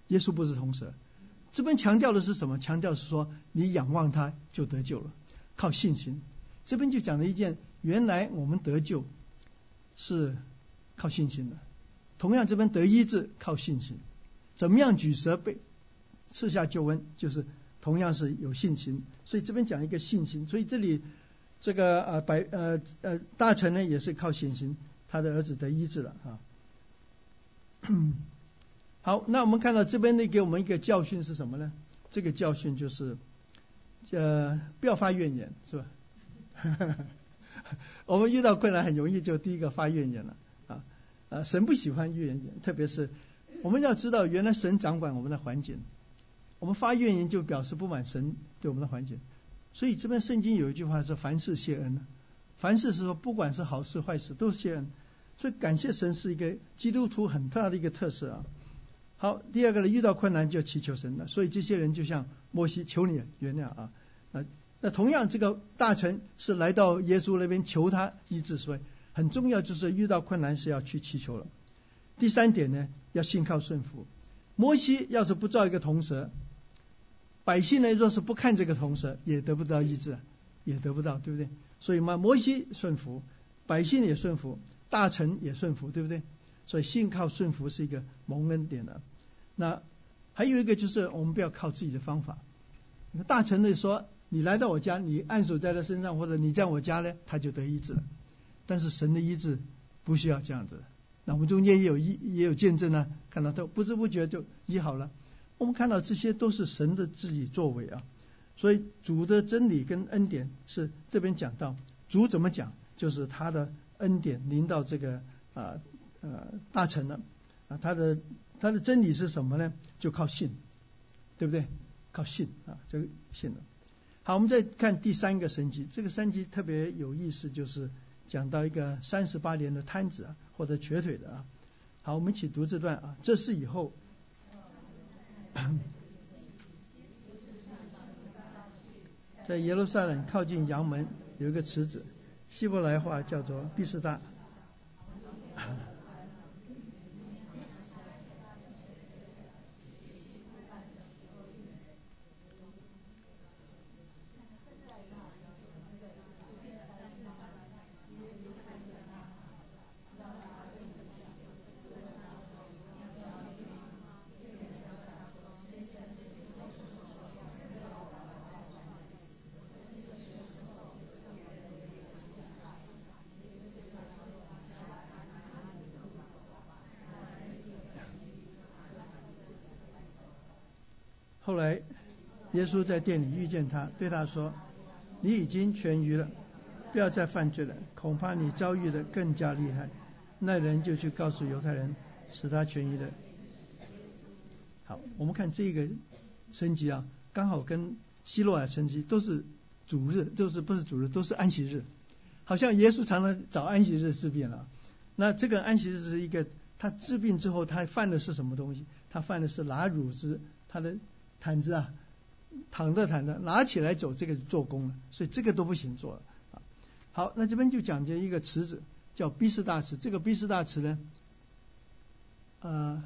耶稣不是铜蛇。这边强调的是什么？强调是说你仰望他就得救了，靠信心。这边就讲了一件，原来我们得救是靠信心的。同样，这边得医治靠信心。怎么样举蛇被刺下救恩，就是同样是有信心。所以这边讲一个信心。所以这里这个呃白呃呃大臣呢也是靠信心，他的儿子得医治了啊。好，那我们看到这边呢，给我们一个教训是什么呢？这个教训就是，呃，不要发怨言，是吧？我们遇到困难很容易就第一个发怨言了啊啊！神不喜欢怨言，特别是我们要知道，原来神掌管我们的环境，我们发怨言就表示不满神对我们的环境。所以这边圣经有一句话是“凡事谢恩”，凡事是说不管是好事坏事都谢恩。所以感谢神是一个基督徒很大的一个特色啊。好，第二个呢，遇到困难就祈求神了。所以这些人就像摩西求你原谅啊。那那同样这个大臣是来到耶稣那边求他医治，所以很重要就是遇到困难是要去祈求了。第三点呢，要信靠顺服。摩西要是不造一个铜蛇，百姓呢若是不看这个铜蛇，也得不到医治，也得不到，对不对？所以嘛，摩西顺服，百姓也顺服，大臣也顺服，对不对？所以信靠顺服是一个蒙恩点的。那还有一个就是我们不要靠自己的方法。大臣的说，你来到我家，你按手在他身上，或者你在我家呢，他就得医治了。但是神的医治不需要这样子。那我们中间也有医也有见证呢，看到他不知不觉就医好了。我们看到这些都是神的自己作为啊。所以主的真理跟恩典是这边讲到，主怎么讲，就是他的恩典临到这个啊。呃，大臣了啊，他的他的真理是什么呢？就靠信，对不对？靠信啊，这个信了。好，我们再看第三个神迹，这个神迹特别有意思，就是讲到一个三十八年的瘫子啊，或者瘸腿的啊。好，我们一起读这段啊。这是以后，在耶路撒冷靠近阳门有一个池子，希伯来话叫做毕士大。后来，耶稣在店里遇见他，对他说：“你已经痊愈了，不要再犯罪了。恐怕你遭遇的更加厉害。”那人就去告诉犹太人，使他痊愈了。好，我们看这个升级啊，刚好跟希洛尔升级都是主日，都是不是主日，都是安息日。好像耶稣常常找安息日治病了。那这个安息日是一个，他治病之后，他犯的是什么东西？他犯的是拿乳汁，他的。毯子啊，躺着躺着，拿起来走，这个做工了，所以这个都不行做了。好，那这边就讲究一个池子，叫逼斯大池。这个逼斯大池呢，呃，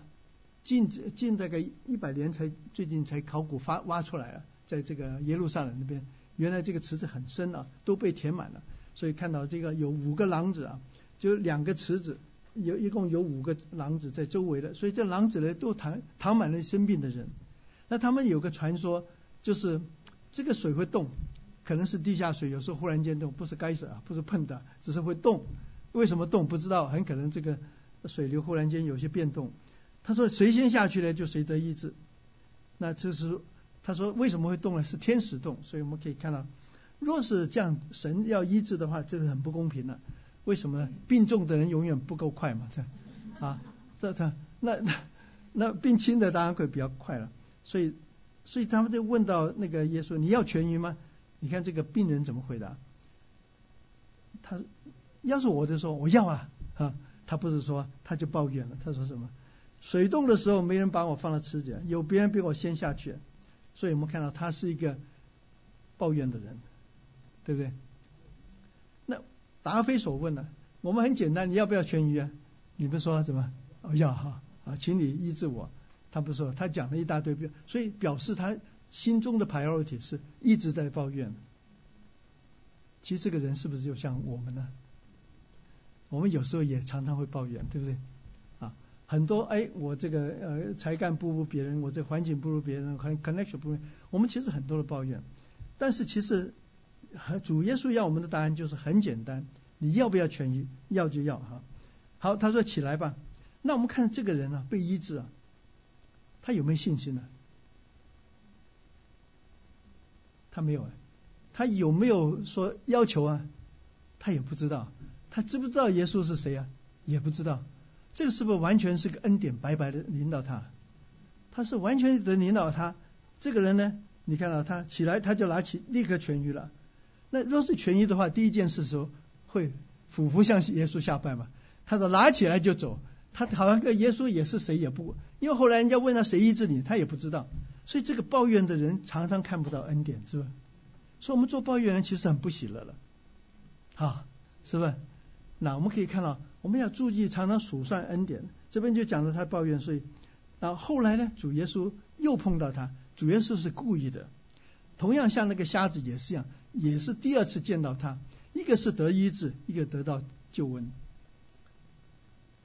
近近大概一百年才最近才考古发挖出来了，在这个耶路撒冷那边，原来这个池子很深啊，都被填满了，所以看到这个有五个廊子啊，就两个池子，有一共有五个廊子在周围的，所以这廊子呢都躺躺满了生病的人。那他们有个传说，就是这个水会动，可能是地下水，有时候忽然间动，不是该死啊，不是碰的，只是会动。为什么动不知道，很可能这个水流忽然间有些变动。他说谁先下去呢，就谁得医治。那这是他说为什么会动呢？是天使动，所以我们可以看到，若是这样神要医治的话，这是很不公平的。为什么呢？病重的人永远不够快嘛，这啊，这这那那那病轻的当然会比较快了。所以，所以他们就问到那个耶稣：“你要痊愈吗？”你看这个病人怎么回答？他要是我就说我要啊啊，他不是说他就抱怨了，他说什么？水冻的时候没人把我放到池子，有别人比我先下去，所以我们看到他是一个抱怨的人，对不对？那答非所问呢？我们很简单，你要不要痊愈啊？你们说怎么？要哈啊，请你医治我。他不说，他讲了一大堆，所以表示他心中的 priority 是一直在抱怨。其实这个人是不是就像我们呢？我们有时候也常常会抱怨，对不对？啊，很多哎，我这个呃才干不如别人，我这环境不如别人，connection 不如，我们其实很多的抱怨。但是其实主耶稣要我们的答案就是很简单，你要不要痊愈？要就要哈。好，他说起来吧。那我们看这个人啊，被医治啊，他有没有信心呢？他没有啊。他有没有说要求啊？他也不知道。他知不知道耶稣是谁啊？也不知道。这个是不是完全是个恩典，白白的领导他？他是完全的领导他。这个人呢，你看到他起来，他就拿起，立刻痊愈了。那若是痊愈的话，第一件事时候会俯伏向耶稣下拜嘛？他说拿起来就走。他好像跟耶稣也是谁也不，因为后来人家问他谁医治你，他也不知道。所以这个抱怨的人常常看不到恩典，是吧？所以我们做抱怨人其实很不喜乐了，好，是不是？那我们可以看到，我们要注意常常数算恩典。这边就讲到他抱怨，所以，然后后来呢，主耶稣又碰到他，主耶稣是故意的，同样像那个瞎子也是一样，也是第二次见到他，一个是得医治，一个得到救恩。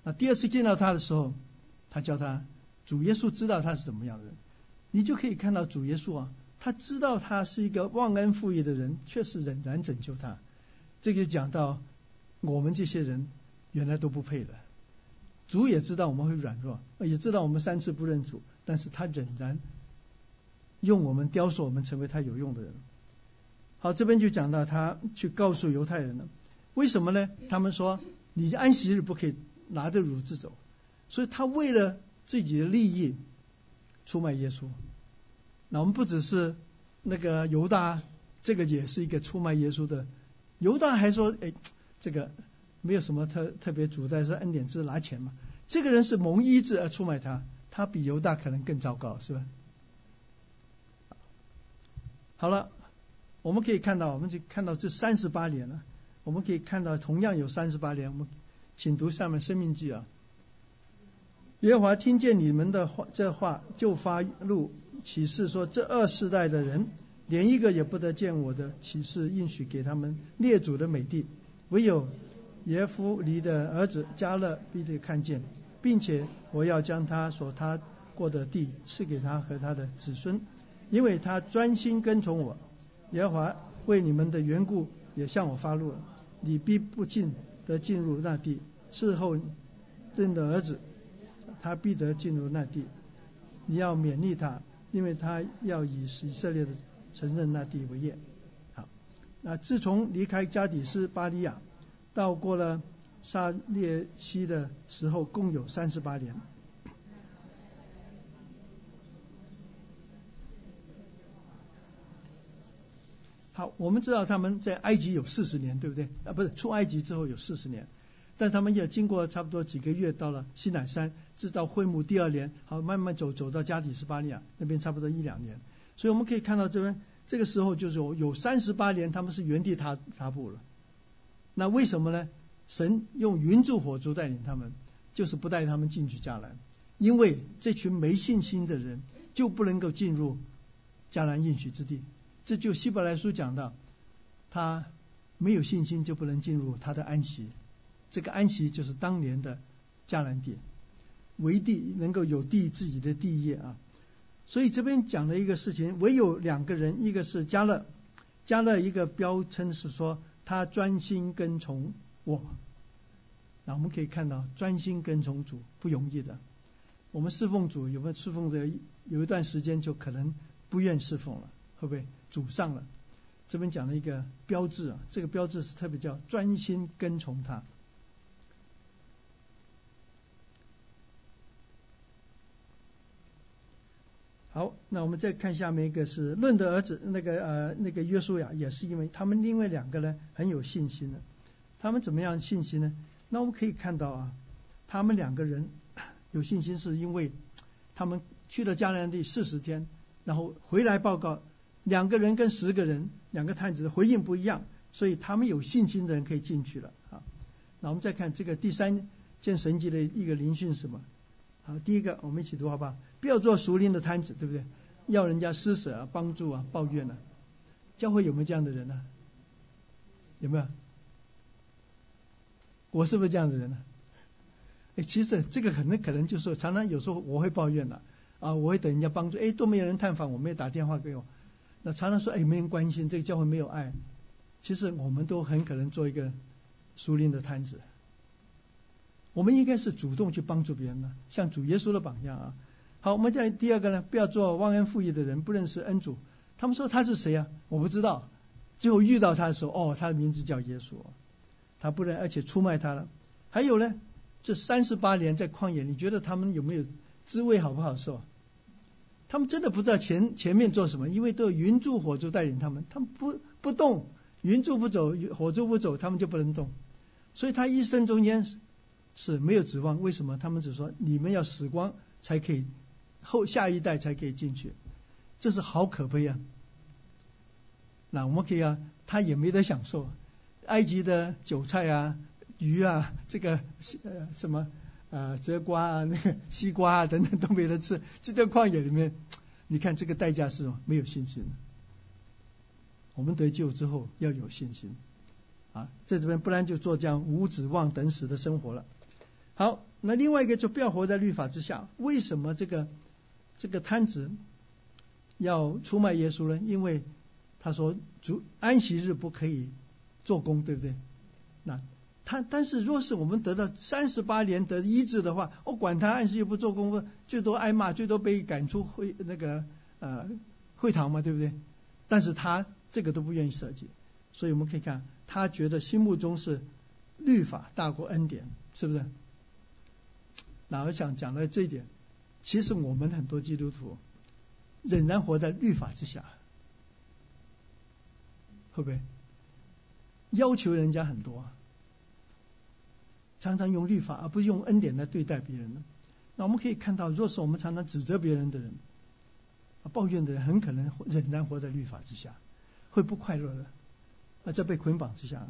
那第二次见到他的时候，他叫他主耶稣知道他是怎么样的人，你就可以看到主耶稣啊。他知道他是一个忘恩负义的人，却是仍然拯救他。这就讲到我们这些人原来都不配的。主也知道我们会软弱，也知道我们三次不认主，但是他仍然用我们雕塑我们成为他有用的人。好，这边就讲到他去告诉犹太人了。为什么呢？他们说你安息日不可以拿着褥子走，所以他为了自己的利益出卖耶稣。那我们不只是那个犹大，这个也是一个出卖耶稣的。犹大还说：“哎，这个没有什么特特别主在是恩典，就是拿钱嘛。”这个人是蒙医治而出卖他，他比犹大可能更糟糕，是吧？好了，我们可以看到，我们就看到这三十八年了。我们可以看到，同样有三十八年。我们请读下面《生命记》啊。耶和华听见你们的话，这话就发怒。启示说：“这二世代的人，连一个也不得见我的启示应许给他们列祖的美地，唯有耶夫尼的儿子加勒必得看见，并且我要将他所他过的地赐给他和他的子孙，因为他专心跟从我。耶华为你们的缘故也向我发怒了，你必不进得进入那地。事后朕的儿子，他必得进入那地，你要勉励他。”因为他要以以色列的承认那地为业。好，那自从离开加底斯巴利亚，到过了沙列西的时候，共有三十八年。好，我们知道他们在埃及有四十年，对不对？啊，不是出埃及之后有四十年。但他们也经过差不多几个月，到了西乃山制造会幕。第二年，好慢慢走走到加底斯巴利亚那边，差不多一两年。所以我们可以看到这边这个时候就是有有三十八年，他们是原地踏踏步了。那为什么呢？神用云柱火烛带领他们，就是不带他们进去迦南，因为这群没信心的人就不能够进入迦南应许之地。这就希伯来书讲到，他没有信心就不能进入他的安息。这个安息就是当年的迦南地，为地能够有地自己的地业啊。所以这边讲的一个事情，唯有两个人，一个是加勒，加勒一个标称是说他专心跟从我。那我们可以看到，专心跟从主不容易的。我们侍奉主有没有侍奉的有一段时间就可能不愿侍奉了，会不会主上了？这边讲了一个标志啊，这个标志是特别叫专心跟从他。好，那我们再看下面一个是论的儿子，那个呃那个约书亚也是因为他们另外两个呢很有信心的，他们怎么样信心呢？那我们可以看到啊，他们两个人有信心是因为他们去了迦南地四十天，然后回来报告，两个人跟十个人两个探子回应不一样，所以他们有信心的人可以进去了啊。那我们再看这个第三件神迹的一个灵训是什么？好，第一个我们一起读好不好？不要做熟练的摊子，对不对？要人家施舍啊、帮助啊、抱怨呢？教会有没有这样的人呢？有没有？我是不是这样的人呢？哎，其实这个可能可能就是常常有时候我会抱怨了啊，我会等人家帮助，哎，都没有人探访我，没有打电话给我，那常常说哎没人关心，这个教会没有爱。其实我们都很可能做一个熟龄的摊子。我们应该是主动去帮助别人的，像主耶稣的榜样啊。好，我们再第二个呢，不要做忘恩负义的人，不认识恩主。他们说他是谁啊？我不知道。最后遇到他的时候，哦，他的名字叫耶稣。他不认，而且出卖他了。还有呢，这三十八年在旷野，你觉得他们有没有滋味好不好受？他们真的不知道前前面做什么，因为都有云柱火柱带领他们，他们不不动，云柱不走，火柱不走，他们就不能动。所以他一生中间。是没有指望，为什么？他们只说你们要死光才可以，后下一代才可以进去，这是好可悲啊！那我们可以啊，他也没得享受，埃及的韭菜啊、鱼啊、这个呃什么呃折瓜啊、那个 西瓜啊等等都没得吃，就在旷野里面，你看这个代价是什么？没有信心。我们得救之后要有信心啊，在这边不然就做这样无指望等死的生活了。好，那另外一个就不要活在律法之下。为什么这个这个摊子要出卖耶稣呢？因为他说主安息日不可以做工，对不对？他但是若是我们得到三十八年得医治的话，我管他按时又不做工，最多挨骂，最多被赶出会那个呃会堂嘛，对不对？但是他这个都不愿意设计，所以我们可以看他觉得心目中是律法大过恩典，是不是？那我想讲到这一点，其实我们很多基督徒仍然活在律法之下，会不会要求人家很多，常常用律法而不是用恩典来对待别人呢？那我们可以看到，若是我们常常指责别人的人，抱怨的人，很可能仍然活在律法之下，会不快乐的，啊，在被捆绑之下。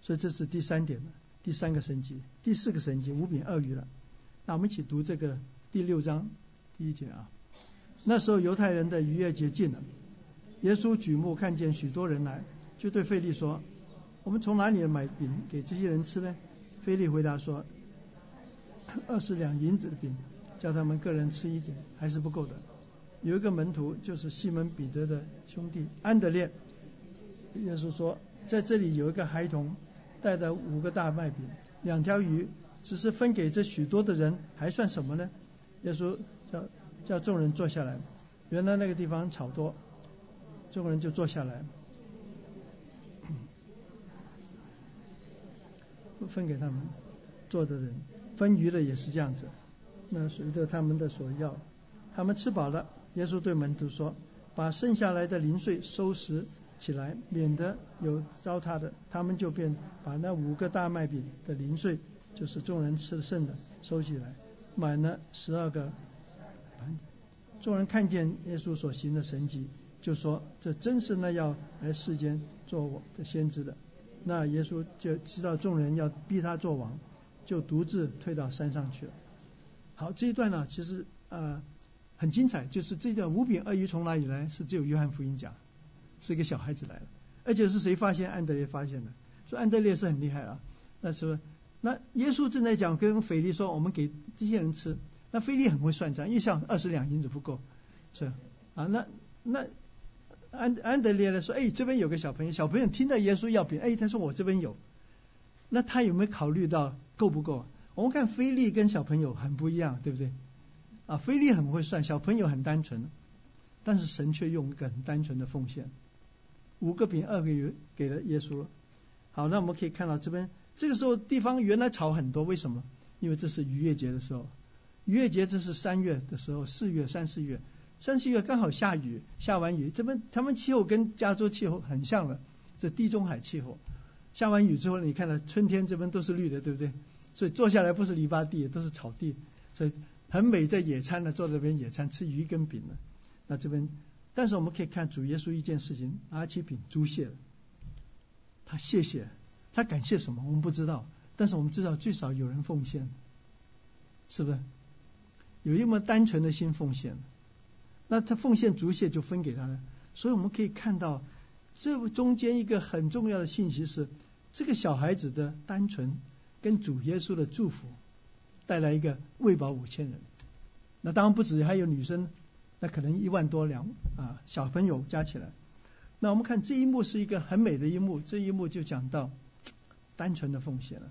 所以这是第三点第三个神迹，第四个神迹五饼二鱼了。那我们一起读这个第六章第一节啊。那时候犹太人的逾越节近了，耶稣举目看见许多人来，就对费利说：“我们从哪里买饼给这些人吃呢？”菲利回答说：“二十两银子的饼，叫他们个人吃一点，还是不够的。”有一个门徒就是西门彼得的兄弟安德烈，耶稣说：“在这里有一个孩童，带着五个大麦饼，两条鱼。”只是分给这许多的人，还算什么呢？耶稣叫叫众人坐下来。原来那个地方草多，众人就坐下来，分给他们做的人。分鱼的也是这样子。那随着他们的所要，他们吃饱了。耶稣对门徒说：“把剩下来的零碎收拾起来，免得有糟蹋的。”他们就便把那五个大麦饼的零碎。就是众人吃的剩的收起来，满了十二个盘。众人看见耶稣所行的神迹，就说：“这真是那要来世间做我的先知的。”那耶稣就知道众人要逼他做王，就独自退到山上去了。好，这一段呢，其实呃很精彩，就是这个五饼二鱼从哪里来？是只有约翰福音讲，是一个小孩子来了，而且是谁发现？安德烈发现的。说安德烈是很厉害啊，那是不是？那耶稣正在讲，跟腓力说：“我们给这些人吃。”那腓力很会算账，一想二十两银子不够，是啊。那那安安德烈呢说：“哎，这边有个小朋友，小朋友听到耶稣要饼，哎，他说我这边有。那他有没有考虑到够不够？我们看菲利跟小朋友很不一样，对不对？啊，菲利很会算，小朋友很单纯，但是神却用一个很单纯的奉献，五个饼二个鱼给了耶稣了。好，那我们可以看到这边。这个时候地方原来草很多，为什么？因为这是逾越节的时候，逾越节这是三月的时候，四月三四月，三四月刚好下雨，下完雨，这边他们气候跟加州气候很像了，这地中海气候。下完雨之后，你看到春天这边都是绿的，对不对？所以坐下来不是篱笆地，都是草地，所以很美。在野餐呢，坐在这边野餐，吃鱼跟饼呢。那这边，但是我们可以看主耶稣一件事情，拿起饼猪谢了，他谢谢，他感谢什么？我们不知道，但是我们知道最少有人奉献，是不是？有一么单纯的心奉献，那他奉献足谢就分给他了。所以我们可以看到，这中间一个很重要的信息是，这个小孩子的单纯跟主耶稣的祝福带来一个喂饱五千人。那当然不止，还有女生，那可能一万多两啊小朋友加起来。那我们看这一幕是一个很美的一幕，这一幕就讲到单纯的奉献了。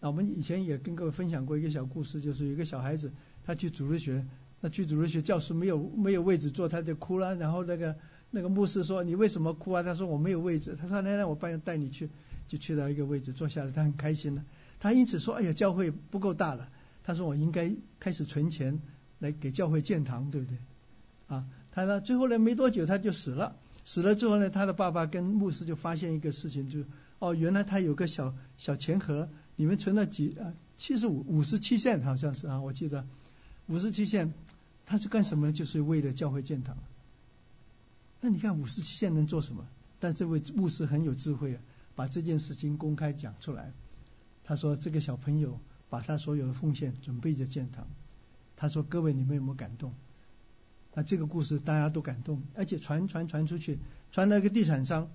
那我们以前也跟各位分享过一个小故事，就是有一个小孩子，他去主日学，那去主日学教师没有没有位置坐，他就哭了。然后那个那个牧师说：“你为什么哭啊？”他说：“我没有位置。”他说：“来来，我帮带你去。”就去到一个位置坐下来，他很开心了。他因此说：“哎呀，教会不够大了。”他说：“我应该开始存钱来给教会建堂，对不对？”啊，他呢最后呢没多久他就死了。死了之后呢，他的爸爸跟牧师就发现一个事情，就哦，原来他有个小小钱盒。里面存了几啊？七十五五十七线好像是啊，我记得五十七线，他是干什么？就是为了教会建堂。那你看五十七线能做什么？但这位牧师很有智慧啊，把这件事情公开讲出来。他说这个小朋友把他所有的奉献准备着建堂。他说各位你们有没有感动？那这个故事大家都感动，而且传传传出去，传到一个地产商，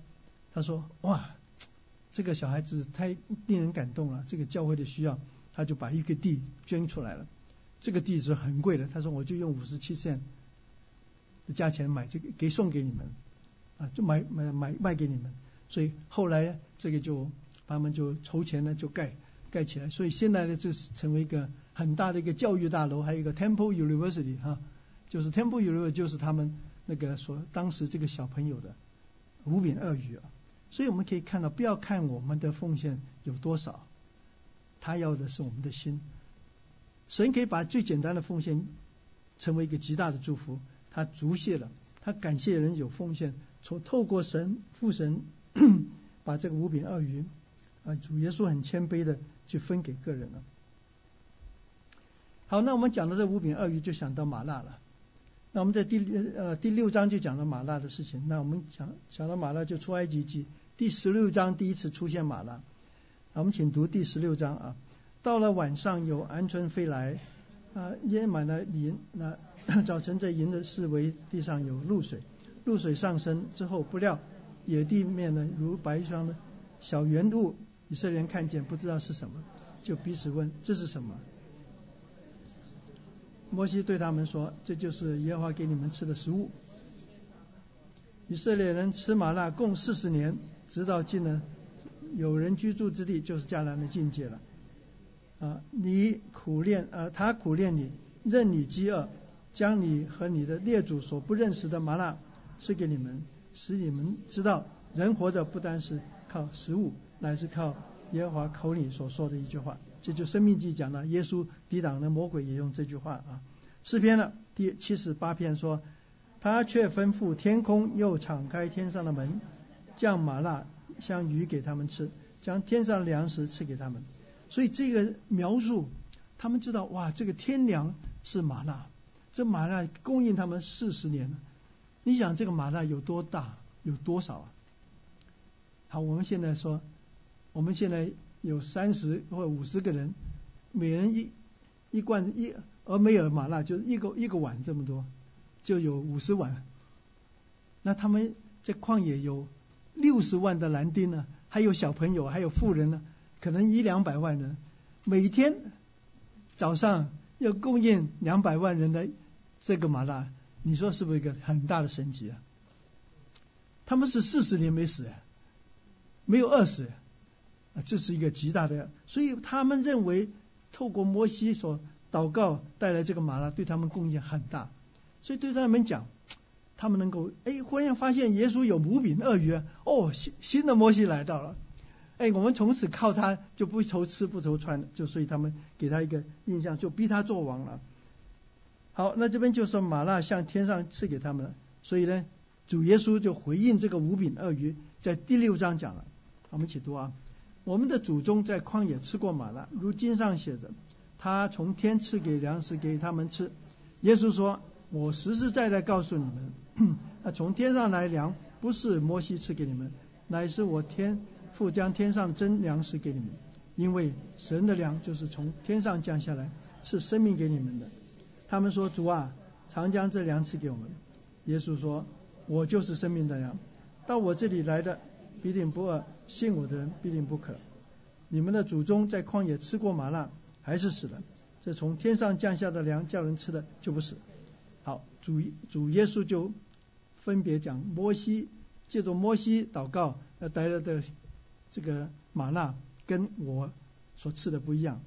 他说哇。这个小孩子太令人感动了，这个教会的需要，他就把一个地捐出来了。这个地址很贵的，他说我就用五十七线的价钱买这个，给送给你们，啊，就买买买卖给你们。所以后来这个就他们就筹钱呢，就盖盖起来。所以现在呢，就是成为一个很大的一个教育大楼，还有一个 Temple University 哈，就是 Temple University 就是他们那个说当时这个小朋友的五饼二鱼啊。所以我们可以看到，不要看我们的奉献有多少，他要的是我们的心。神可以把最简单的奉献成为一个极大的祝福。他足谢了，他感谢人有奉献，从透过神父神 把这个五饼二鱼啊，主耶稣很谦卑的去分给个人了。好，那我们讲到这五饼二鱼，就想到马纳了。那我们在第呃第六章就讲了马纳的事情。那我们讲讲到马纳就出埃及记。第十六章第一次出现马拉，我们请读第十六章啊。到了晚上有鹌鹑飞来，啊淹满了林。那 早晨在营的四围地上有露水，露水上升之后，不料野地面呢如白霜的小圆物，以色列人看见不知道是什么，就彼此问这是什么。摩西对他们说：这就是耶和华给你们吃的食物。以色列人吃麻辣共四十年。直到进了有人居住之地，就是迦南的境界了。啊，你苦练啊，他苦练你，任你饥饿，将你和你的列祖所不认识的麻辣赐给你们，使你们知道人活着不单是靠食物，乃是靠耶和华口里所说的一句话。这就生命记讲了，耶稣抵挡了魔鬼也用这句话啊。诗篇呢第七十八篇说，他却吩咐天空，又敞开天上的门。降麻辣像鱼给他们吃，将天上粮食赐给他们。所以这个描述，他们知道哇，这个天粮是麻辣，这麻辣供应他们四十年了。你想这个麻辣有多大，有多少啊？好，我们现在说，我们现在有三十或五十个人，每人一一罐一俄梅尔麻辣，就一个一个碗这么多，就有五十碗。那他们在旷野有。六十万的男丁呢，还有小朋友，还有富人呢，可能一两百万人，每天早上要供应两百万人的这个麻辣，你说是不是一个很大的神奇啊？他们是四十年没死，没有饿死，啊，这是一个极大的，所以他们认为透过摩西所祷告带来这个麻辣，对他们贡献很大，所以对他们讲。他们能够哎，忽然发现耶稣有五饼二鱼，哦，新新的摩西来到了，哎，我们从此靠他就不愁吃不愁穿，就所以他们给他一个印象，就逼他做王了。好，那这边就说马纳向天上赐给他们了，所以呢，主耶稣就回应这个五饼二鱼，在第六章讲了。我们一起读啊，我们的祖宗在旷野吃过马纳，如经上写着，他从天赐给粮食给他们吃。耶稣说：“我实实在在告诉你们，那从天上来粮，不是摩西赐给你们，乃是我天父将天上真粮食给你们。因为神的粮就是从天上降下来，是生命给你们的。”他们说：“主啊，常将这粮赐给我们。”耶稣说：“我就是生命的粮，到我这里来的必定不饿，信我的人必定不渴。你们的祖宗在旷野吃过麻辣，还是死了。”这从天上降下的粮叫人吃的就不死。好，主主耶稣就分别讲摩西借助摩西祷告呃带来的这个玛纳跟我所吃的不一样。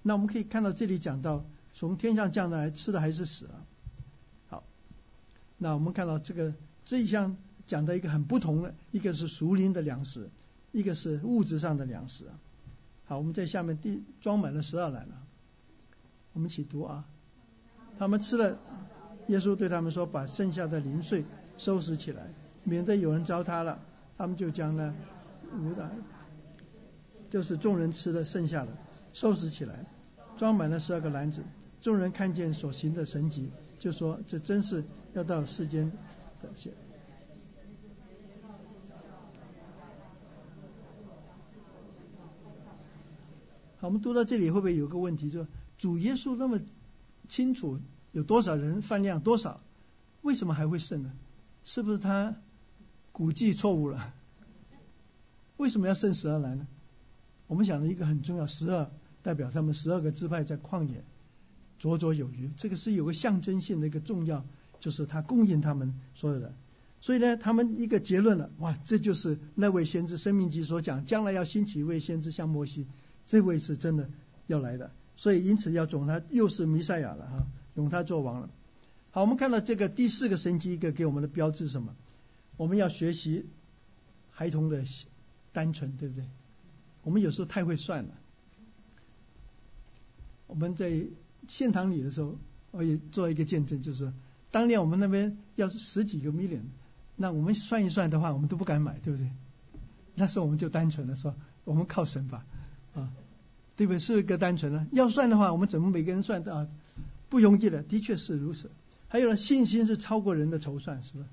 那我们可以看到这里讲到从天上降下来吃的还是死了。好，那我们看到这个这一项讲的一个很不同的，一个是熟灵的粮食，一个是物质上的粮食啊。好，我们在下面第装满了十二篮了。我们一起读啊！他们吃了，耶稣对他们说：“把剩下的零碎收拾起来，免得有人糟蹋了。”他们就将呢五的，就是众人吃的剩下的收拾起来，装满了十二个篮子。众人看见所行的神迹，就说：“这真是要到世间的现。”好，我们读到这里会不会有个问题，就？主耶稣那么清楚有多少人饭量多少，为什么还会剩呢？是不是他估计错误了？为什么要剩十二来呢？我们讲了一个很重要，十二代表他们十二个支派在旷野绰绰有余，这个是有个象征性的一个重要，就是他供应他们所有的。所以呢，他们一个结论了，哇，这就是那位先知生命记所讲，将来要兴起一位先知像摩西，这位是真的要来的。所以，因此要总他，又是弥赛亚了哈，用他做王了。好，我们看到这个第四个神迹，一个给我们的标志是什么？我们要学习孩童的单纯，对不对？我们有时候太会算了。我们在现堂里的时候，我也做一个见证，就是当年我们那边要是十几个 million，那我们算一算的话，我们都不敢买，对不对？那时候我们就单纯的说，我们靠神吧，啊。对不对？是一个单纯的。要算的话，我们怎么每个人算的啊？不容易的，的确是如此。还有呢，信心是超过人的筹算，是不是？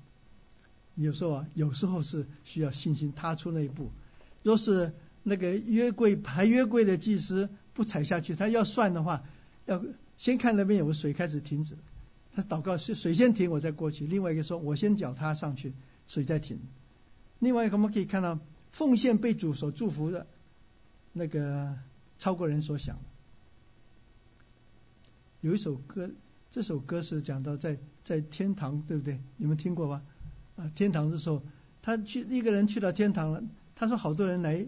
有时候啊，有时候是需要信心踏出那一步。若是那个约柜排约柜的祭司不踩下去，他要算的话，要先看那边有个水开始停止，他祷告是水先停，我再过去。另外一个说，我先脚踏上去，水再停。另外一个我们可以看到，奉献被主所祝福的那个。超过人所想。有一首歌，这首歌是讲到在在天堂，对不对？你们听过吧？啊，天堂的时候，他去一个人去到天堂了，他说好多人来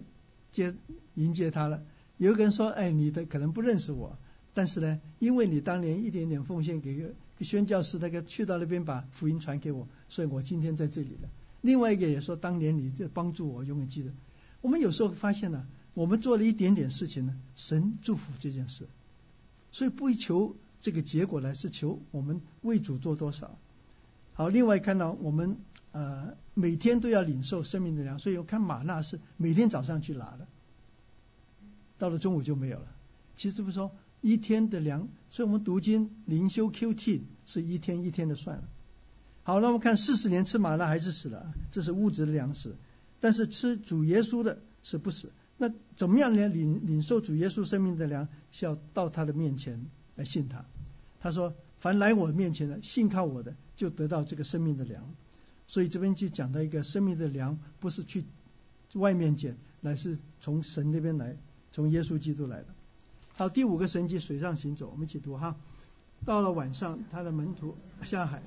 接迎接他了。有个人说：“哎，你的可能不认识我，但是呢，因为你当年一点点奉献给宣教师，那个去到那边把福音传给我，所以我今天在这里了。”另外一个也说：“当年你这帮助我，永远记得。”我们有时候发现呢。我们做了一点点事情呢，神祝福这件事，所以不求这个结果来，是求我们为主做多少。好，另外看到我们呃每天都要领受生命的粮，所以我看马纳是每天早上去拿的，到了中午就没有了。其实不说一天的粮，所以我们读经灵修 QT 是一天一天的算了。好，那我们看四十年吃马纳还是死了，这是物质的粮食，但是吃主耶稣的是不死。那怎么样来？领领受主耶稣生命的粮，是要到他的面前来信他。他说：“凡来我面前的，信靠我的，就得到这个生命的粮。”所以这边就讲到一个生命的粮，不是去外面捡，乃是从神那边来，从耶稣基督来的。好，第五个神迹，水上行走，我们一起读哈。到了晚上，他的门徒下海。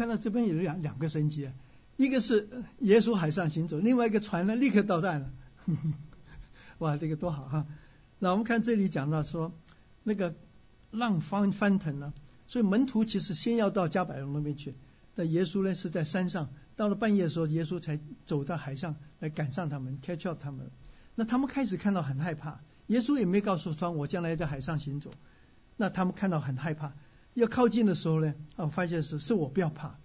看到这边有两两个神迹，一个是耶稣海上行走，另外一个船呢立刻到岸了。哇，这个多好哈！那我们看这里讲到说，那个浪翻翻腾了，所以门徒其实先要到加百隆那边去，但耶稣呢是在山上。到了半夜的时候，耶稣才走到海上来赶上他们，catch up 他们。那他们开始看到很害怕，耶稣也没告诉他我将来在海上行走。那他们看到很害怕，要靠近的时候呢，啊，发现是是我不要怕。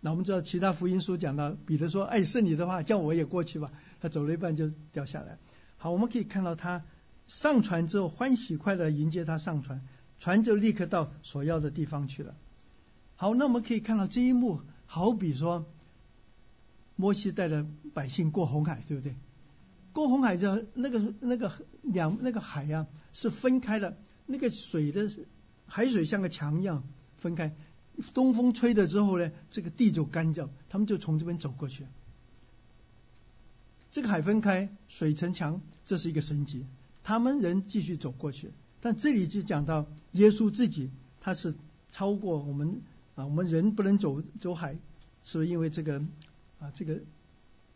那我们知道其他福音书讲到，彼得说：“哎，是你的话，叫我也过去吧。”他走了一半就掉下来。好，我们可以看到他上船之后欢喜快乐迎接他上船，船就立刻到所要的地方去了。好，那我们可以看到这一幕，好比说。摩西带着百姓过红海，对不对？过红海之后那个那个两那个海呀是分开的，那个水的海水像个墙一样分开。东风吹了之后呢，这个地就干燥，他们就从这边走过去。这个海分开，水成墙，这是一个神迹。他们人继续走过去，但这里就讲到耶稣自己，他是超过我们啊，我们人不能走走海，是不是因为这个？啊，这个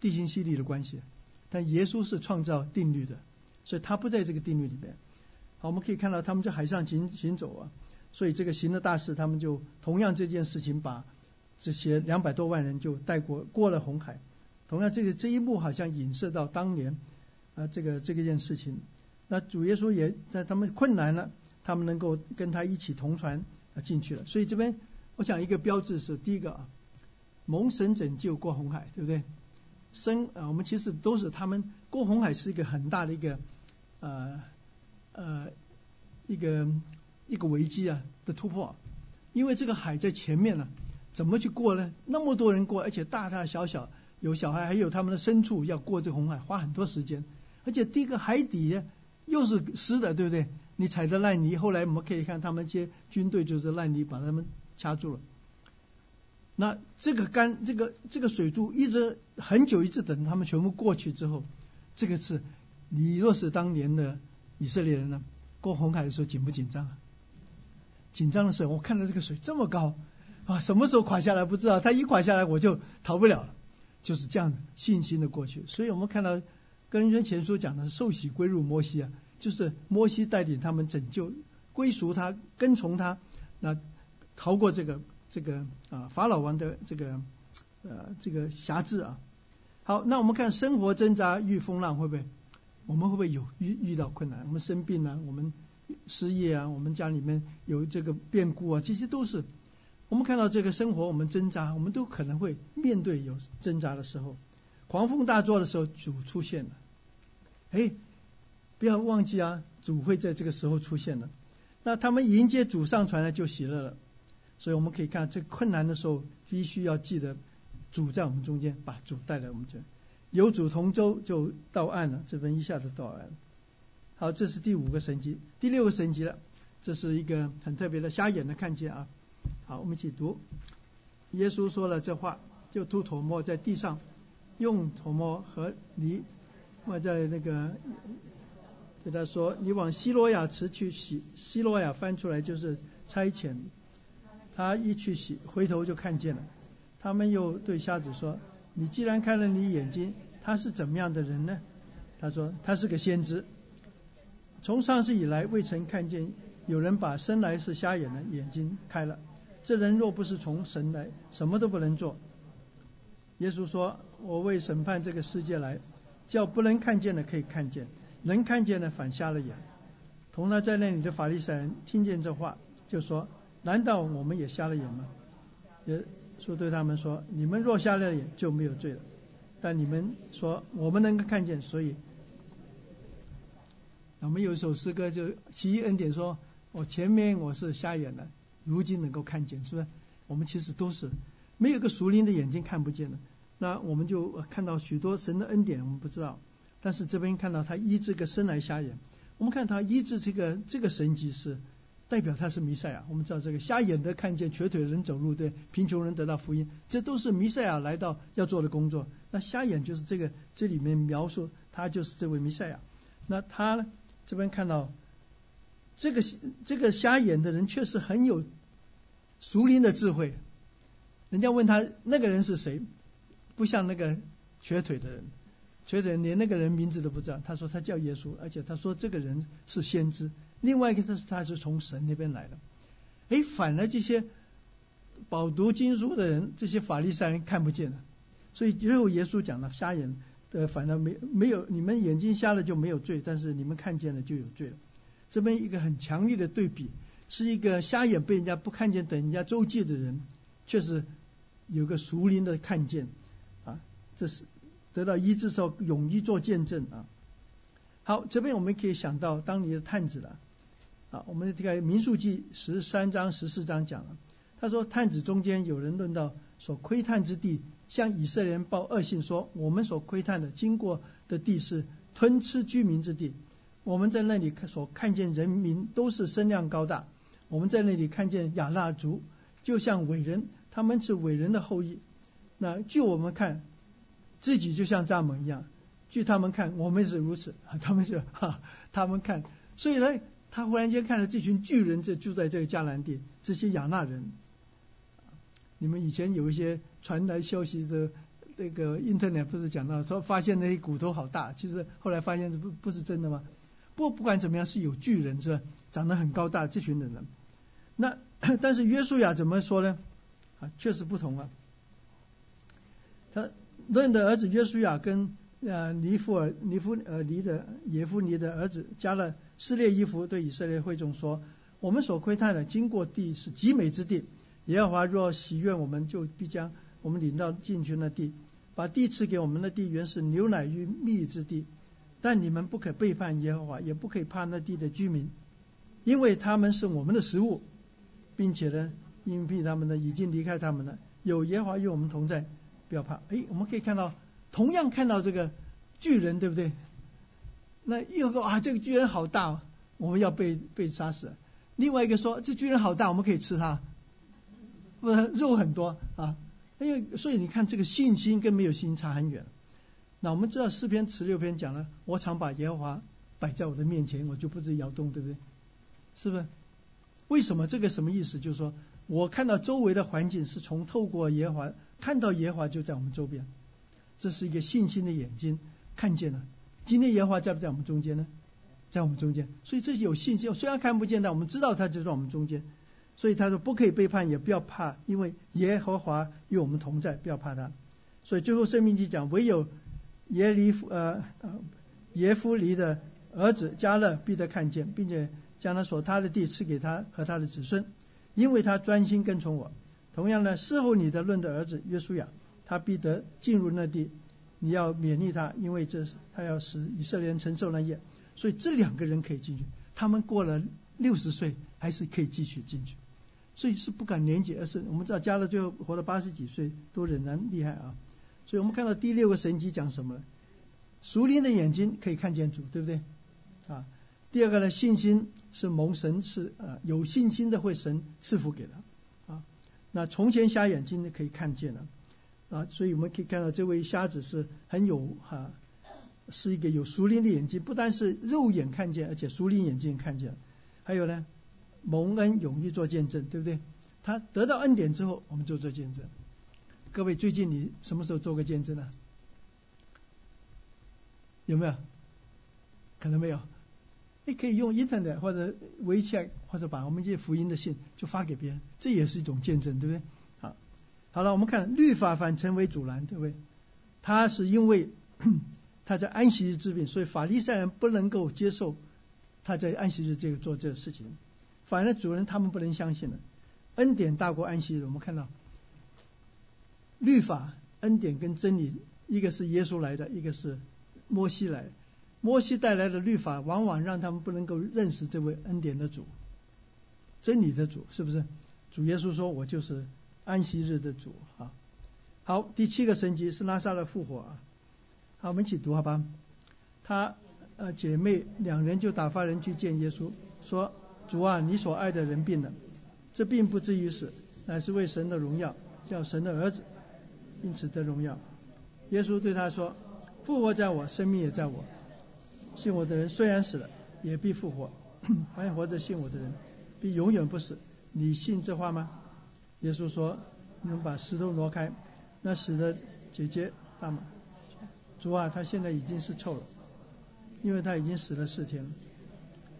地心吸力的关系，但耶稣是创造定律的，所以他不在这个定律里面。好，我们可以看到他们在海上行行走啊，所以这个行的大事，他们就同样这件事情把这些两百多万人就带过过了红海。同样，这个这一幕好像影射到当年啊，这个这个件事情。那主耶稣也在他们困难了，他们能够跟他一起同船啊进去了。所以这边我讲一个标志是第一个啊。蒙神拯救过红海，对不对？生啊，我们其实都是他们过红海是一个很大的一个呃呃一个一个危机啊的突破，因为这个海在前面呢，怎么去过呢？那么多人过，而且大大小小有小孩，还有他们的牲畜要过这红海，花很多时间，而且第一个海底又是湿的，对不对？你踩着烂泥，后来我们可以看他们这些军队就是烂泥把他们掐住了。那这个干这个这个水柱一直很久一直等他们全部过去之后，这个是你若是当年的以色列人呢，过红海的时候紧不紧张啊？紧张的时候，我看到这个水这么高啊，什么时候垮下来不知道，它一垮下来我就逃不了了，就是这样的信心的过去。所以我们看到跟人前书讲的是受洗归入摩西啊，就是摩西带领他们拯救归属他跟从他，那逃过这个。这个啊，法老王的这个呃这个辖制啊，好，那我们看生活挣扎遇风浪会不会？我们会不会有遇遇到困难？我们生病啊，我们失业啊，我们家里面有这个变故啊，这些都是我们看到这个生活，我们挣扎，我们都可能会面对有挣扎的时候。狂风大作的时候，主出现了，哎，不要忘记啊，主会在这个时候出现了。那他们迎接主上船来就喜乐了。所以我们可以看，这困难的时候，必须要记得主在我们中间，把主带来我们这，有主同舟就到岸了，这边一下子到岸。好，这是第五个神级，第六个神级了，这是一个很特别的，瞎眼的看见啊。好，我们一起读，耶稣说了这话，就吐唾沫在地上，用唾沫和泥抹在那个，对他说，你往希罗亚池去洗，希罗亚翻出来就是差遣。他一去洗，回头就看见了。他们又对瞎子说：“你既然开了你眼睛，他是怎么样的人呢？”他说：“他是个先知。从上世以来，未曾看见有人把生来是瞎眼的眼睛开了。这人若不是从神来，什么都不能做。”耶稣说：“我为审判这个世界来，叫不能看见的可以看见，能看见的反瞎了眼。”同他在那里的法利赛人听见这话，就说。难道我们也瞎了眼吗？也说对他们说：你们若瞎了眼就没有罪了。但你们说我们能够看见，所以我们有一首诗歌就奇异恩典说：我前面我是瞎眼的，如今能够看见，是不是？我们其实都是没有个熟灵的眼睛看不见的。那我们就看到许多神的恩典，我们不知道。但是这边看到他医治个生来瞎眼，我们看他医治这个这个神迹是。代表他是弥赛亚，我们知道这个瞎眼的看见，瘸腿人走路，对贫穷人得到福音，这都是弥赛亚来到要做的工作。那瞎眼就是这个，这里面描述他就是这位弥赛亚。那他呢，这边看到这个这个瞎眼的人确实很有熟灵的智慧，人家问他那个人是谁，不像那个瘸腿的人，瘸腿连那个人名字都不知道。他说他叫耶稣，而且他说这个人是先知。另外一个就是他是从神那边来的。哎，反而这些饱读经书的人，这些法利赛人看不见了。所以最后耶稣讲了，瞎眼的反而没没有，你们眼睛瞎了就没有罪，但是你们看见了就有罪了。这边一个很强烈的对比，是一个瞎眼被人家不看见等人家周记的人，确实有个熟灵的看见啊，这是得到医治时候勇于做见证啊。好，这边我们可以想到当你的探子了啊，我们这个民数记十三章十四章讲了，他说探子中间有人论到所窥探之地，向以色列人报恶信说，我们所窥探的经过的地是吞吃居民之地。我们在那里看所看见人民都是身量高大，我们在那里看见亚纳族，就像伟人，他们是伟人的后裔。那据我们看，自己就像蚱蜢一样；据他们看，我们是如此。他们就哈，他们看，所以呢，他忽然间看到这群巨人就住在这个迦南地，这些亚纳人。你们以前有一些传来消息的，那个 internet 不是讲到说发现那些骨头好大，其实后来发现不不是真的吗？不不管怎么样是有巨人是吧？长得很高大这群人呢，那但是约书亚怎么说呢？啊，确实不同啊。他论的儿子约书亚跟呃尼夫尔尼夫呃尼的耶夫尼的儿子加了撕裂衣服，对以色列会众说：我们所窥探的经过地是极美之地，耶和华若喜悦我们，就必将我们领到进去那地，把地赐给我们的地原是牛奶与蜜之地。但你们不可背叛耶和华，也不可以怕那地的居民，因为他们是我们的食物，并且呢，因为他们呢已经离开他们了。有耶和华与我们同在，不要怕。哎，我们可以看到，同样看到这个巨人，对不对？那一个啊，这个巨人好大，我们要被被杀死。另外一个说，这巨人好大，我们可以吃它，不肉很多啊。因为所以你看，这个信心跟没有信心差很远。那我们知道四篇十六篇讲了，我常把耶和华摆在我的面前，我就不知摇动，对不对？是不是？为什么这个什么意思？就是说我看到周围的环境是从透过耶和华看到耶和华就在我们周边，这是一个信心的眼睛看见了。今天耶和华在不在我们中间呢？在我们中间，所以这是有信心。虽然看不见，但我们知道他就在我们中间。所以他说不可以背叛，也不要怕，因为耶和华与我们同在，不要怕他。所以最后生命就讲，唯有。耶利夫呃呃耶夫尼的儿子加勒必得看见，并且将他所他的地赐给他和他的子孙，因为他专心跟从我。同样呢，事后你的论的儿子约书亚，他必得进入那地，你要勉励他，因为这是他要使以色列人承受那业。所以这两个人可以进去，他们过了六十岁还是可以继续进去，所以是不敢年纪，而是我们知道加勒最后活到八十几岁都仍然厉害啊。所以我们看到第六个神迹讲什么？熟练的眼睛可以看见主，对不对？啊，第二个呢，信心是蒙神是呃有信心的会神赐福给他啊。那从前瞎眼睛的可以看见了，啊所以我们可以看到这位瞎子是很有哈，是一个有熟练的眼睛，不单是肉眼看见，而且熟练眼睛看见。还有呢，蒙恩勇于做见证，对不对？他得到恩典之后，我们就做见证。各位，最近你什么时候做过见证呢？有没有？可能没有。你可以用 internet 或者微信，或者把我们这些福音的信就发给别人，这也是一种见证，对不对？好，了，我们看律法反成为阻拦，对不对？他是因为 他在安息日治病，所以法利赛人不能够接受他在安息日这个做这个事情，反而主人他们不能相信了。恩典大过安息日，我们看到。律法、恩典跟真理，一个是耶稣来的，一个是摩西来。摩西带来的律法，往往让他们不能够认识这位恩典的主、真理的主，是不是？主耶稣说：“我就是安息日的主。”啊，好，第七个神迹是拉萨的复活啊。好，我们一起读好吧。他呃姐妹两人就打发人去见耶稣，说：“主啊，你所爱的人病了，这并不至于死，乃是为神的荣耀，叫神的儿子。”因此得荣耀。耶稣对他说：“复活在我，生命也在我。信我的人虽然死了，也必复活；还活着信我的人，必永远不死。你信这话吗？”耶稣说：“你们把石头挪开。那使得姐姐大马主啊，他现在已经是臭了，因为他已经死了四天了。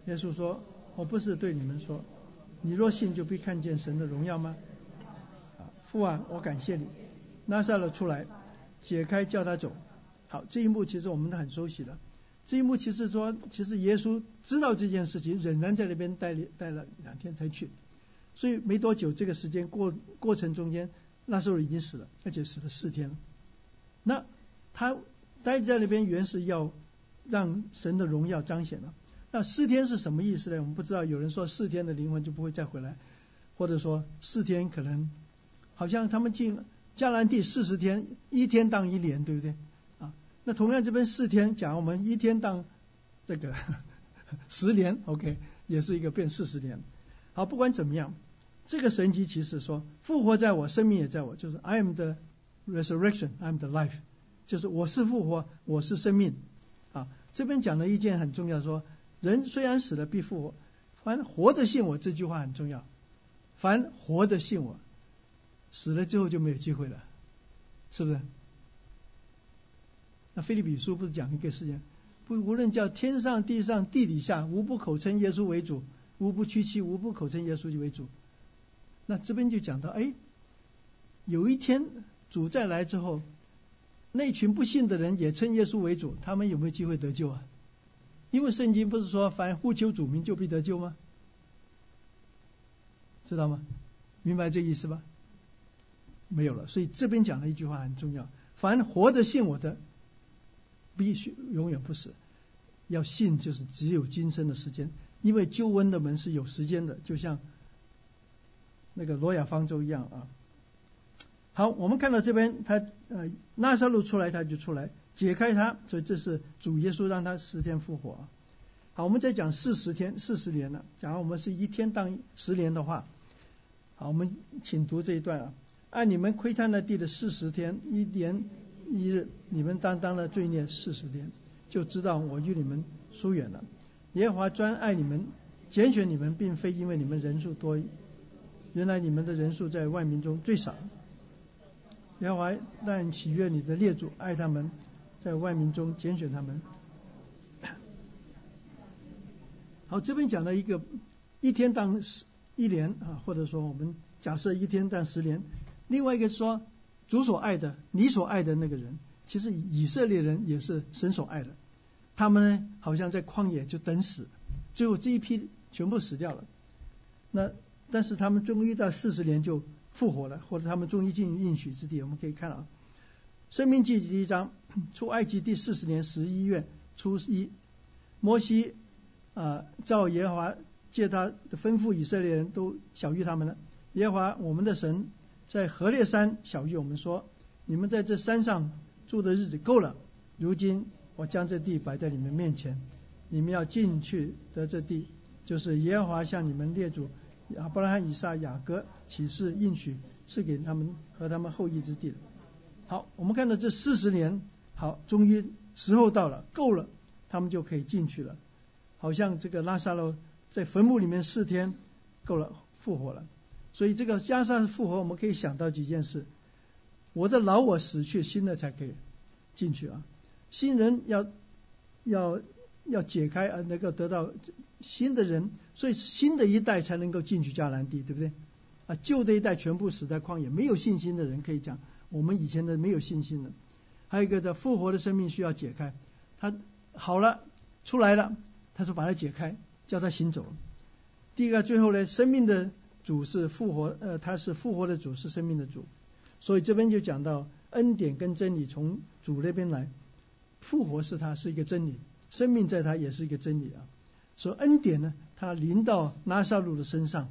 耶稣说：“我不是对你们说，你若信就必看见神的荣耀吗？”父啊，我感谢你，拉萨勒出来，解开叫他走。好，这一幕其实我们都很熟悉的。这一幕其实说，其实耶稣知道这件事情，仍然在那边待了待了两天才去。所以没多久，这个时间过过程中间，那时候已经死了，而且死了四天了。那他待在那边，原是要让神的荣耀彰显了。那四天是什么意思呢？我们不知道。有人说四天的灵魂就不会再回来，或者说四天可能好像他们进迦南地四十天，一天当一年，对不对？啊那同样这边四天，讲我们一天当这个 十年，OK，也是一个变四十年。好，不管怎么样，这个神迹其实说复活在我，生命也在我，就是 I am the resurrection，I am the life，就是我是复活，我是生命。啊，这边讲了一件很重要，说人虽然死了必复活，凡活着信我这句话很重要，凡活着信我，死了之后就没有机会了，是不是？那菲利比书不是讲一个事件，不无论叫天上地上地底下，无不口称耶稣为主，无不屈膝，无不口称耶稣为主。那这边就讲到，哎，有一天主再来之后，那群不信的人也称耶稣为主，他们有没有机会得救啊？因为圣经不是说凡呼求主名就必得救吗？知道吗？明白这意思吧？没有了，所以这边讲了一句话很重要：凡活着信我的。必须永远不死，要信就是只有今生的时间，因为救恩的门是有时间的，就像那个罗亚方舟一样啊。好，我们看到这边，他呃拉萨路出来，他就出来解开他，所以这是主耶稣让他十天复活。好，我们再讲四十天四十年了，假如我们是一天当十年的话，好，我们请读这一段啊，按你们窥探的地的四十天一年。一日，你们担当了罪孽四十天，就知道我与你们疏远了。耶和华专爱你们，拣选你们，并非因为你们人数多，原来你们的人数在万民中最少。耶和华但喜悦你的列祖，爱他们，在万民中拣选他们。好，这边讲了一个一天当十一年啊，或者说我们假设一天当十年。另外一个说。主所爱的，你所爱的那个人，其实以色列人也是神所爱的。他们呢，好像在旷野就等死，最后这一批全部死掉了。那但是他们终于在四十年就复活了，或者他们终于进入应许之地。我们可以看啊，《生命记》第一章，出埃及第四十年十一月初一，摩西啊，照耶和华借他的吩咐，以色列人都小于他们了。耶和华我们的神。在河烈山小于，我们说，你们在这山上住的日子够了。如今我将这地摆在你们面前，你们要进去得这地，就是耶和华向你们列祖亚伯拉罕、以撒、雅各启示应许赐给他们和他们后裔之地。好，我们看到这四十年，好，终于时候到了，够了，他们就可以进去了。好像这个拉萨路在坟墓里面四天，够了，复活了。所以这个加上复活，我们可以想到几件事：我的老我死去，新的才可以进去啊。新人要要要解开，啊能够得到新的人，所以新的一代才能够进去迦南地，对不对？啊，旧的一代全部死在旷野，没有信心的人可以讲，我们以前的没有信心的。还有一个的复活的生命需要解开，他好了出来了，他说把它解开，叫他行走。第一个，最后呢，生命的。主是复活，呃，他是复活的主，是生命的主，所以这边就讲到恩典跟真理从主那边来，复活是他是一个真理，生命在他也是一个真理啊。说恩典呢，他临到拉萨路的身上，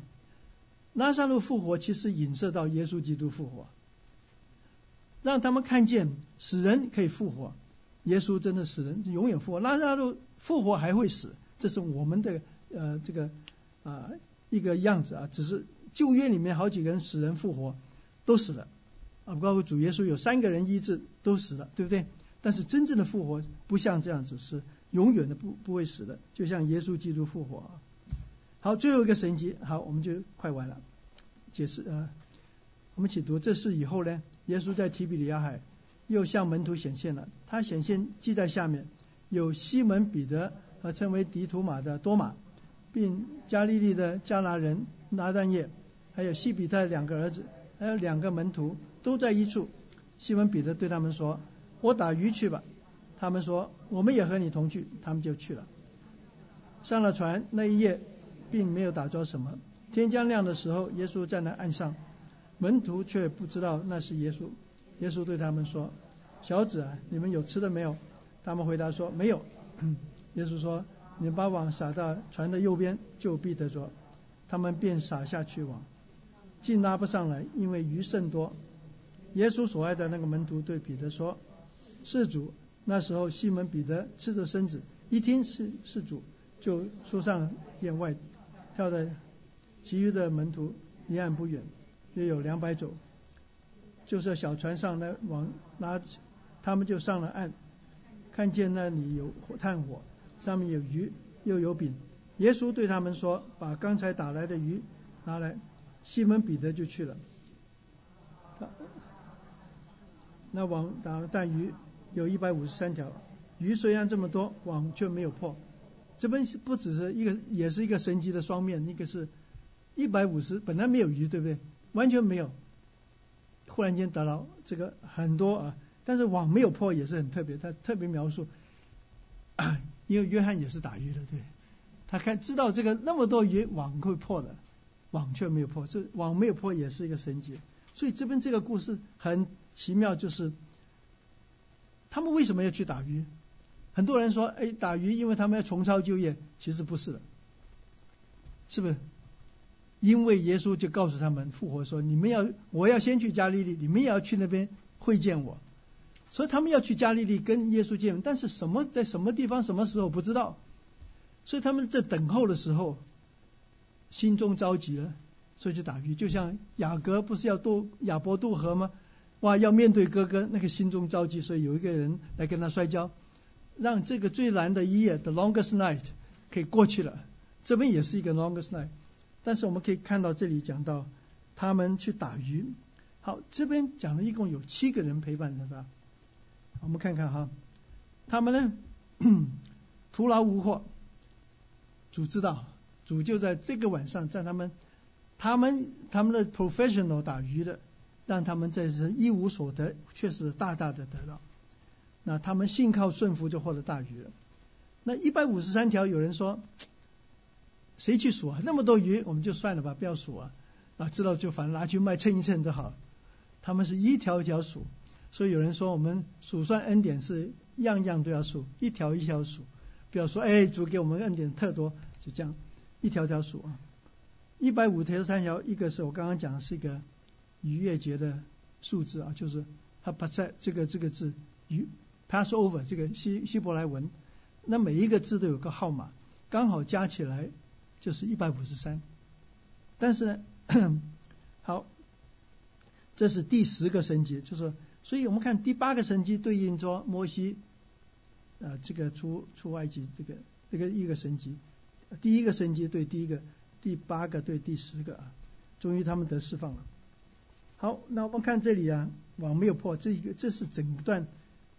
拉萨路复活其实影射到耶稣基督复活，让他们看见死人可以复活，耶稣真的死人永远复活，拉萨路复活还会死，这是我们的呃这个啊。一个样子啊，只是旧约里面好几个人死人复活都死了啊，包括主耶稣有三个人医治都死了，对不对？但是真正的复活不像这样子，是永远的不不会死的，就像耶稣基督复活。好，最后一个神迹，好，我们就快完了，解释啊。我们一起读，这是以后呢，耶稣在提比里亚海又向门徒显现了，他显现记在下面，有西门彼得和称为迪图马的多马，并加利利的加拿人拿但业，还有西比泰两个儿子，还有两个门徒都在一处。西门彼得对他们说：“我打鱼去吧。”他们说：“我们也和你同去。”他们就去了。上了船那一夜，并没有打着什么。天将亮的时候，耶稣站在岸上，门徒却不知道那是耶稣。耶稣对他们说：“小子啊，你们有吃的没有？”他们回答说：“没有。”耶稣说：“你把网撒到船的右边，就必得着。”他们便撒下去网，竟拉不上来，因为鱼甚多。耶稣所爱的那个门徒对彼得说：“是主。”那时候西门彼得赤着身子，一听是是主。就出上沿外，跳在其余的门徒离岸不远，约有两百走，就是小船上来往拉，他们就上了岸，看见那里有火炭火，上面有鱼又有饼。耶稣对他们说：“把刚才打来的鱼拿来。”西门彼得就去了。那网打了带鱼有一百五十三条，鱼虽然这么多，网却没有破。这边不只是一个，也是一个神级的双面。一个是一百五十，本来没有鱼，对不对？完全没有，忽然间得到这个很多啊。但是网没有破也是很特别，他特别描述，因为约翰也是打鱼的，对，他看知道这个那么多鱼网会破的，网却没有破，这网没有破也是一个神级。所以这边这个故事很奇妙，就是他们为什么要去打鱼？很多人说，哎，打鱼，因为他们要重操旧业，其实不是的，是不是？因为耶稣就告诉他们复活说，你们要，我要先去加利利，你们也要去那边会见我，所以他们要去加利利跟耶稣见面，但是什么在什么地方什么时候不知道，所以他们在等候的时候，心中着急了，所以去打鱼，就像雅各不是要渡亚伯渡河吗？哇，要面对哥哥，那个心中着急，所以有一个人来跟他摔跤。让这个最难的一夜，the longest night，可以过去了。这边也是一个 longest night，但是我们可以看到这里讲到他们去打鱼。好，这边讲了一共有七个人陪伴的，是吧？我们看看哈，他们呢 徒劳无获，主知道，主就在这个晚上，在他们他们他们的 professional 打鱼的，让他们这是一无所得，确实大大的得到。那他们信靠顺服就获得大鱼了。那一百五十三条，有人说，谁去数啊？那么多鱼，我们就算了吧，不要数啊。啊，知道就反正拿去卖称一称就好。他们是一条一条数，所以有人说我们数算恩典是样样都要数，一条一条数，不要说哎主给我们恩典特多，就这样一条条数啊。一百五十三条，一个是我刚刚讲的是一个逾越节的数字啊，就是它不在这个这个字逾。Passover 这个希希伯来文，那每一个字都有个号码，刚好加起来就是一百五十三。但是呢，好，这是第十个神级，就是所以我们看第八个神级对应着摩西，呃，这个出出埃及这个这个一个神级，第一个神级对第一个，第八个对第十个啊，终于他们得释放了。好，那我们看这里啊，网没有破，这一个这是整段。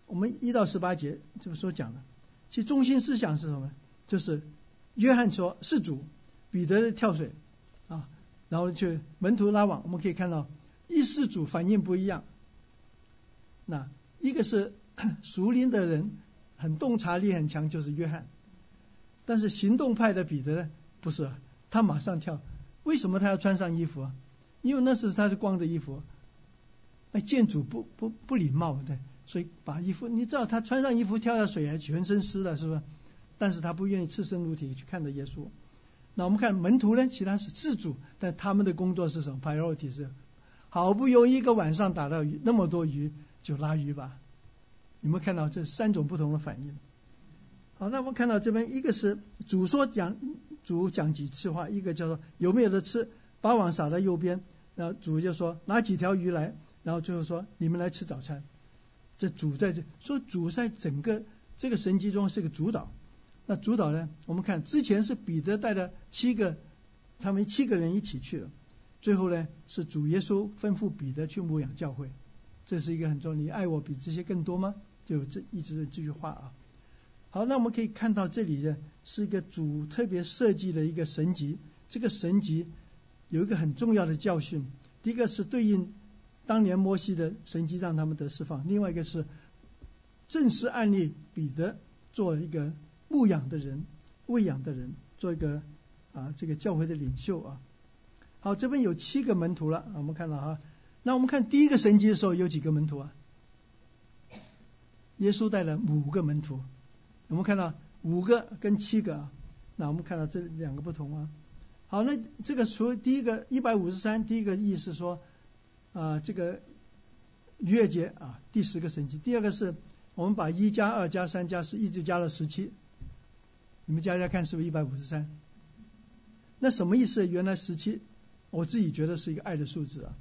我们一到十八节这么说讲的，其中心思想是什么？就是约翰说是主，彼得跳水啊，然后去门徒拉网。我们可以看到一世主反应不一样。那一个是 熟龄的人，很洞察力很强，就是约翰。但是行动派的彼得呢，不是，他马上跳。为什么他要穿上衣服啊？因为那时他是光着衣服。哎，见主不不不礼貌的。所以把衣服，你知道他穿上衣服跳下水还全身湿了，是不是？但是他不愿意赤身裸体去看着耶稣。那我们看门徒呢，其他是自主，但他们的工作是什么？priority 是好不容易一个晚上打到鱼那么多鱼，就拉鱼吧。有没有看到这三种不同的反应？好，那我们看到这边一个是主说讲，主讲几次话，一个叫做有没有的吃，把网撒在右边，然后主就说拿几条鱼来，然后最后说你们来吃早餐。这主在这说主在整个这个神迹中是个主导，那主导呢？我们看之前是彼得带着七个，他们七个人一起去了，最后呢是主耶稣吩咐彼得去牧养教会，这是一个很重要。你爱我比这些更多吗？就这一直这句话啊。好，那我们可以看到这里呢是一个主特别设计的一个神级，这个神级有一个很重要的教训。第一个是对应当年摩西的神迹让他们得释放，另外一个是正式案例彼得做一个牧养的人、喂养的人，做一个啊这个教会的领袖啊。好，这边有七个门徒了，我们看到哈。那我们看第一个神迹的时候有几个门徒啊？耶稣带了五个门徒。我们看到五个跟七个啊，那我们看到这两个不同啊。好，那这个除第一个一百五十三，第一个意思说啊，这个逾越节啊，第十个神迹。第二个是我们把一加二加三加四一直加了十七，你们加加看是不是一百五十三？那什么意思？原来十七，我自己觉得是一个爱的数字啊。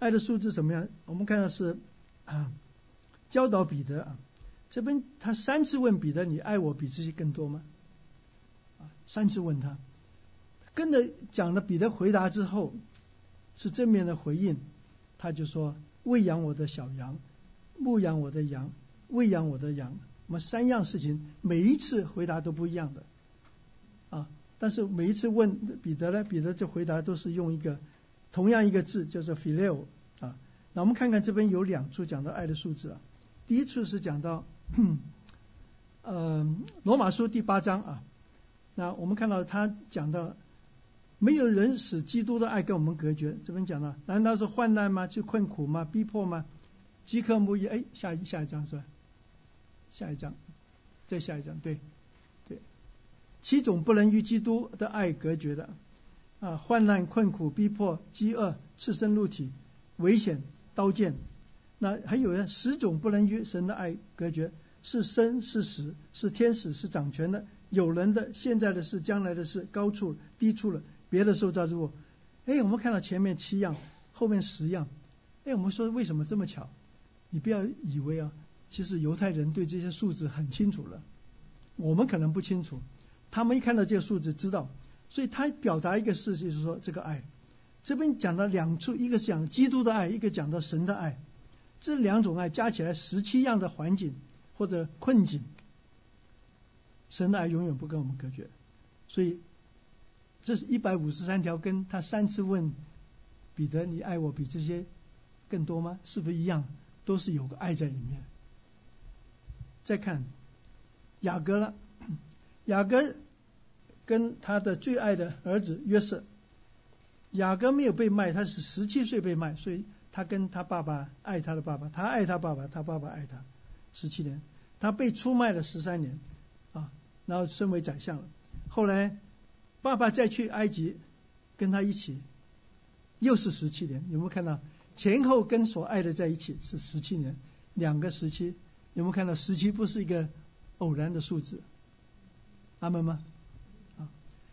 爱的数字怎么样？我们看到是啊，教导彼得啊。这边他三次问彼得：“你爱我比这些更多吗？”啊，三次问他，跟着讲了彼得回答之后，是正面的回应，他就说：“喂养我的小羊，牧养我的羊，喂养我的羊。”我们三样事情，每一次回答都不一样的啊。但是每一次问彼得呢，彼得就回答都是用一个同样一个字，叫做 “phileo” 啊。那我们看看这边有两处讲到爱的数字啊。第一处是讲到。嗯，呃，罗马书第八章啊，那我们看到他讲到，没有人使基督的爱跟我们隔绝。这边讲了，难道是患难吗？就困苦吗？逼迫吗？饥渴慕义？哎，下一下一章是吧？下一章，再下一章，对，对，七种不能与基督的爱隔绝的啊，患难、困苦、逼迫、饥饿、赤身露体、危险、刀剑。那还有呢，十种不能与神的爱隔绝，是生是死，是天使是掌权的，有人的现在的事将来的事，高处低处了，别的受造之物。哎，我们看到前面七样，后面十样。哎，我们说为什么这么巧？你不要以为啊，其实犹太人对这些数字很清楚了，我们可能不清楚，他们一看到这个数字知道，所以他表达一个事就是说这个爱，这边讲到两处，一个是讲基督的爱，一个讲到神的爱。这两种爱加起来十七样的环境或者困境，神的爱永远不跟我们隔绝，所以这是一百五十三条，跟他三次问彼得：“你爱我比这些更多吗？”是不是一样？都是有个爱在里面。再看雅各了，雅各跟他的最爱的儿子约瑟，雅各没有被卖，他是十七岁被卖，所以。他跟他爸爸爱他的爸爸，他爱他爸爸，他爸爸爱他，十七年，他被出卖了十三年，啊，然后升为宰相了。后来爸爸再去埃及跟他一起，又是十七年。有没有看到前后跟所爱的在一起是十七年，两个时期有没有看到十七不是一个偶然的数字？阿门吗？啊，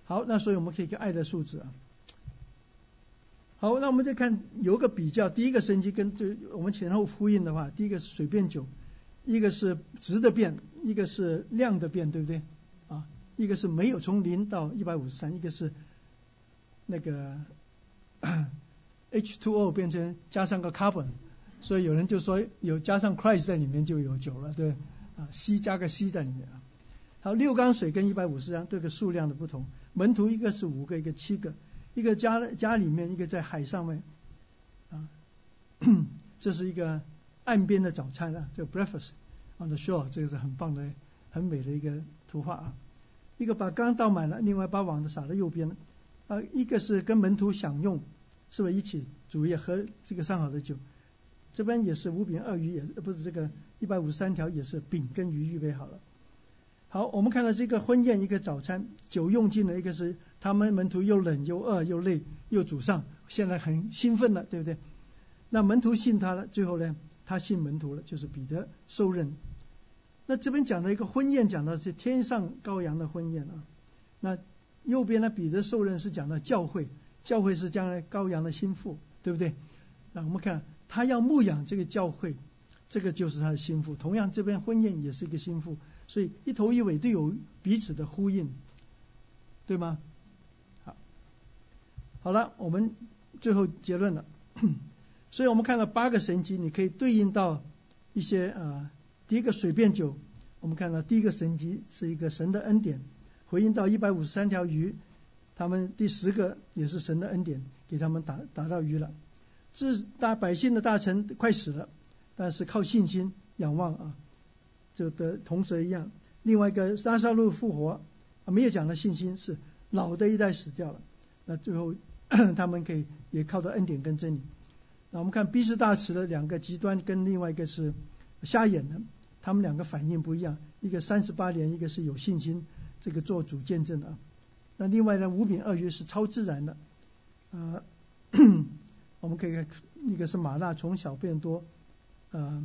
好，那所以我们可以跟爱的数字啊。好，那我们再看有个比较，第一个神迹跟这我们前后呼应的话，第一个是水变酒，一个是值的变，一个是量的变，对不对？一个是没有从零到一百五十三，一个是那个 H2O 变成加上个 carbon，所以有人就说有加上 Christ 在里面就有酒了，对？啊，C 加个 C 在里面啊。好，六缸水跟一百五十三这个数量的不同，门徒一个是五个，一个七个。一个家家里面，一个在海上面，啊，这是一个岸边的早餐啊，这个 breakfast on the shore，这个是很棒的、很美的一个图画啊。一个把缸倒满了，另外把网子撒在右边了，啊，一个是跟门徒享用，是不是一起煮也喝这个上好的酒？这边也是五饼二鱼，也不是这个一百五十三条，也是饼跟鱼预备好了。好，我们看到这个婚宴，一个早餐，酒用尽了，一个是他们门徒又冷又饿又累又沮丧，现在很兴奋了，对不对？那门徒信他了，最后呢，他信门徒了，就是彼得受任。那这边讲的一个婚宴，讲的是天上羔羊的婚宴啊。那右边呢，彼得受任是讲到教会，教会是将来羔羊的心腹，对不对？那我们看他要牧养这个教会，这个就是他的心腹。同样，这边婚宴也是一个心腹。所以一头一尾都有彼此的呼应，对吗？好，好了，我们最后结论了。所以我们看到八个神迹，你可以对应到一些啊，第一个水变酒，我们看到第一个神迹是一个神的恩典，回应到一百五十三条鱼，他们第十个也是神的恩典，给他们打打到鱼了。自大百姓的大臣快死了，但是靠信心仰望啊，就得同蛇一样。另外一个拉萨路复活，没有讲的信心是老的一代死掉了，那最后 他们可以也靠着恩典跟真理。那我们看 B 是大池的两个极端，跟另外一个是瞎眼的，他们两个反应不一样，一个三十八年，一个是有信心，这个做主见证的。那另外呢，五饼二鱼是超自然的，呃，我们可以看一个是马纳从小变多，呃，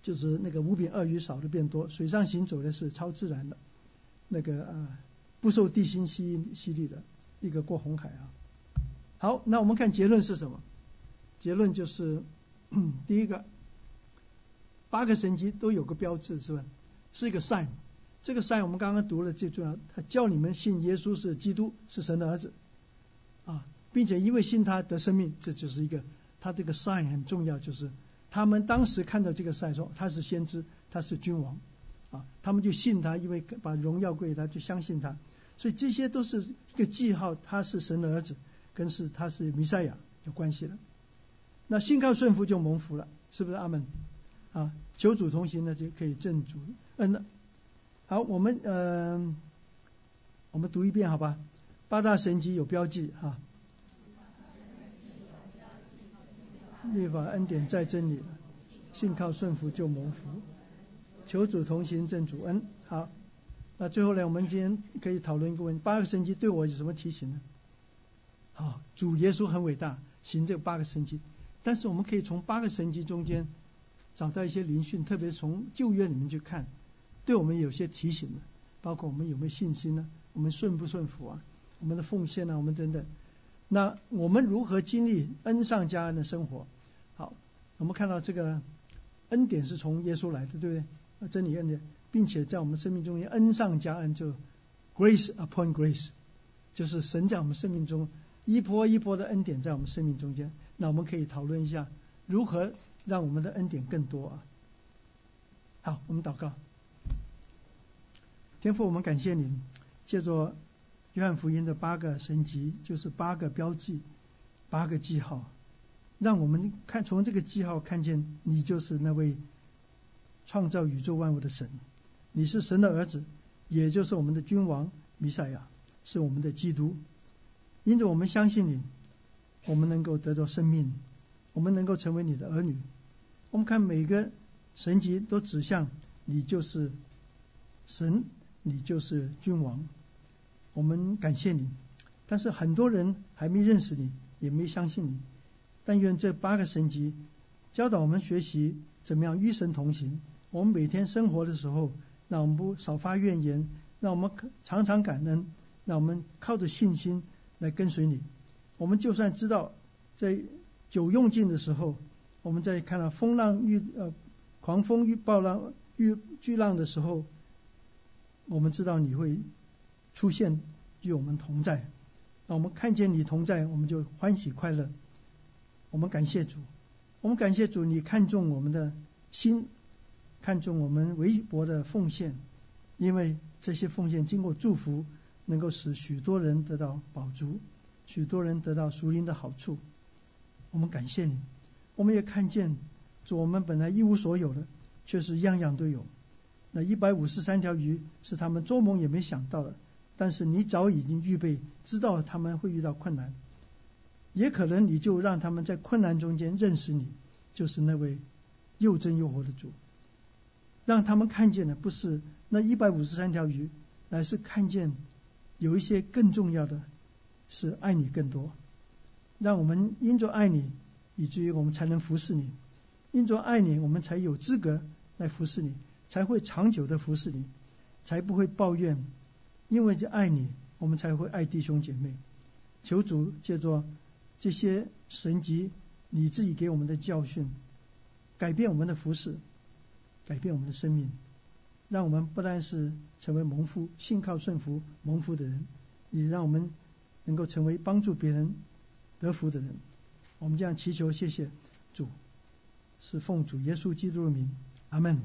就是那个五饼二鱼少的变多，水上行走的是超自然的，那个呃不受地心吸吸力的一个过红海啊。好，那我们看结论是什么？结论就是 第一个，八个神迹都有个标志，是吧？是一个 sign。这个 sign 我们刚刚读了最重要，他叫你们信耶稣是基督，是神的儿子啊，并且因为信他得生命，这就是一个他这个 sign 很重要，就是他们当时看到这个 sign 说他是先知，他是君王啊，他们就信他，因为把荣耀归他，就相信他，所以这些都是一个记号，他是神的儿子。跟是他是弥赛亚有关系的，那信靠顺服就蒙福了，是不是阿门？啊，求主同行呢就可以正主恩了。好，我们嗯，我们读一遍好吧？八大神级有标记哈，律法恩典在真理，信靠顺服就蒙福，求主同行正主恩。好，那最后呢，我们今天可以讨论一个问题：八个神级对我有什么提醒呢？好，主耶稣很伟大，行这八个神迹，但是我们可以从八个神迹中间找到一些灵训，特别从旧约里面去看，对我们有些提醒的，包括我们有没有信心呢？我们顺不顺服啊？我们的奉献呢？我们等等。那我们如何经历恩上加恩的生活？好，我们看到这个恩典是从耶稣来的，对不对？真理恩典，并且在我们生命中间恩上加恩，就 grace upon grace，就是神在我们生命中。一波一波的恩典在我们生命中间，那我们可以讨论一下如何让我们的恩典更多啊。好，我们祷告，天父，我们感谢你，借着约翰福音的八个神级，就是八个标记、八个记号，让我们看从这个记号看见你就是那位创造宇宙万物的神，你是神的儿子，也就是我们的君王弥赛亚，是我们的基督。因着我们相信你，我们能够得到生命，我们能够成为你的儿女。我们看每个神级都指向你就是神，你就是君王。我们感谢你，但是很多人还没认识你，也没相信你。但愿这八个神级教导我们学习怎么样与神同行。我们每天生活的时候，让我们不少发怨言，让我们常常感恩，让我们靠着信心。来跟随你，我们就算知道在酒用尽的时候，我们在看到风浪遇呃狂风遇暴浪遇巨浪的时候，我们知道你会出现与我们同在。那我们看见你同在，我们就欢喜快乐。我们感谢主，我们感谢主，你看中我们的心，看中我们微薄的奉献，因为这些奉献经过祝福。能够使许多人得到饱足，许多人得到属灵的好处。我们感谢你，我们也看见，主我们本来一无所有的，却是样样都有。那一百五十三条鱼是他们做梦也没想到的，但是你早已经预备，知道他们会遇到困难，也可能你就让他们在困难中间认识你，就是那位又真又活的主，让他们看见的不是那一百五十三条鱼，而是看见。有一些更重要的是爱你更多，让我们因着爱你，以至于我们才能服侍你；因着爱你，我们才有资格来服侍你，才会长久的服侍你，才不会抱怨。因为这爱你，我们才会爱弟兄姐妹。求主借着这些神级，你自己给我们的教训，改变我们的服侍，改变我们的生命。让我们不但是成为蒙福、信靠顺服蒙福的人，也让我们能够成为帮助别人得福的人。我们这样祈求，谢谢主，是奉主耶稣基督的名，阿门。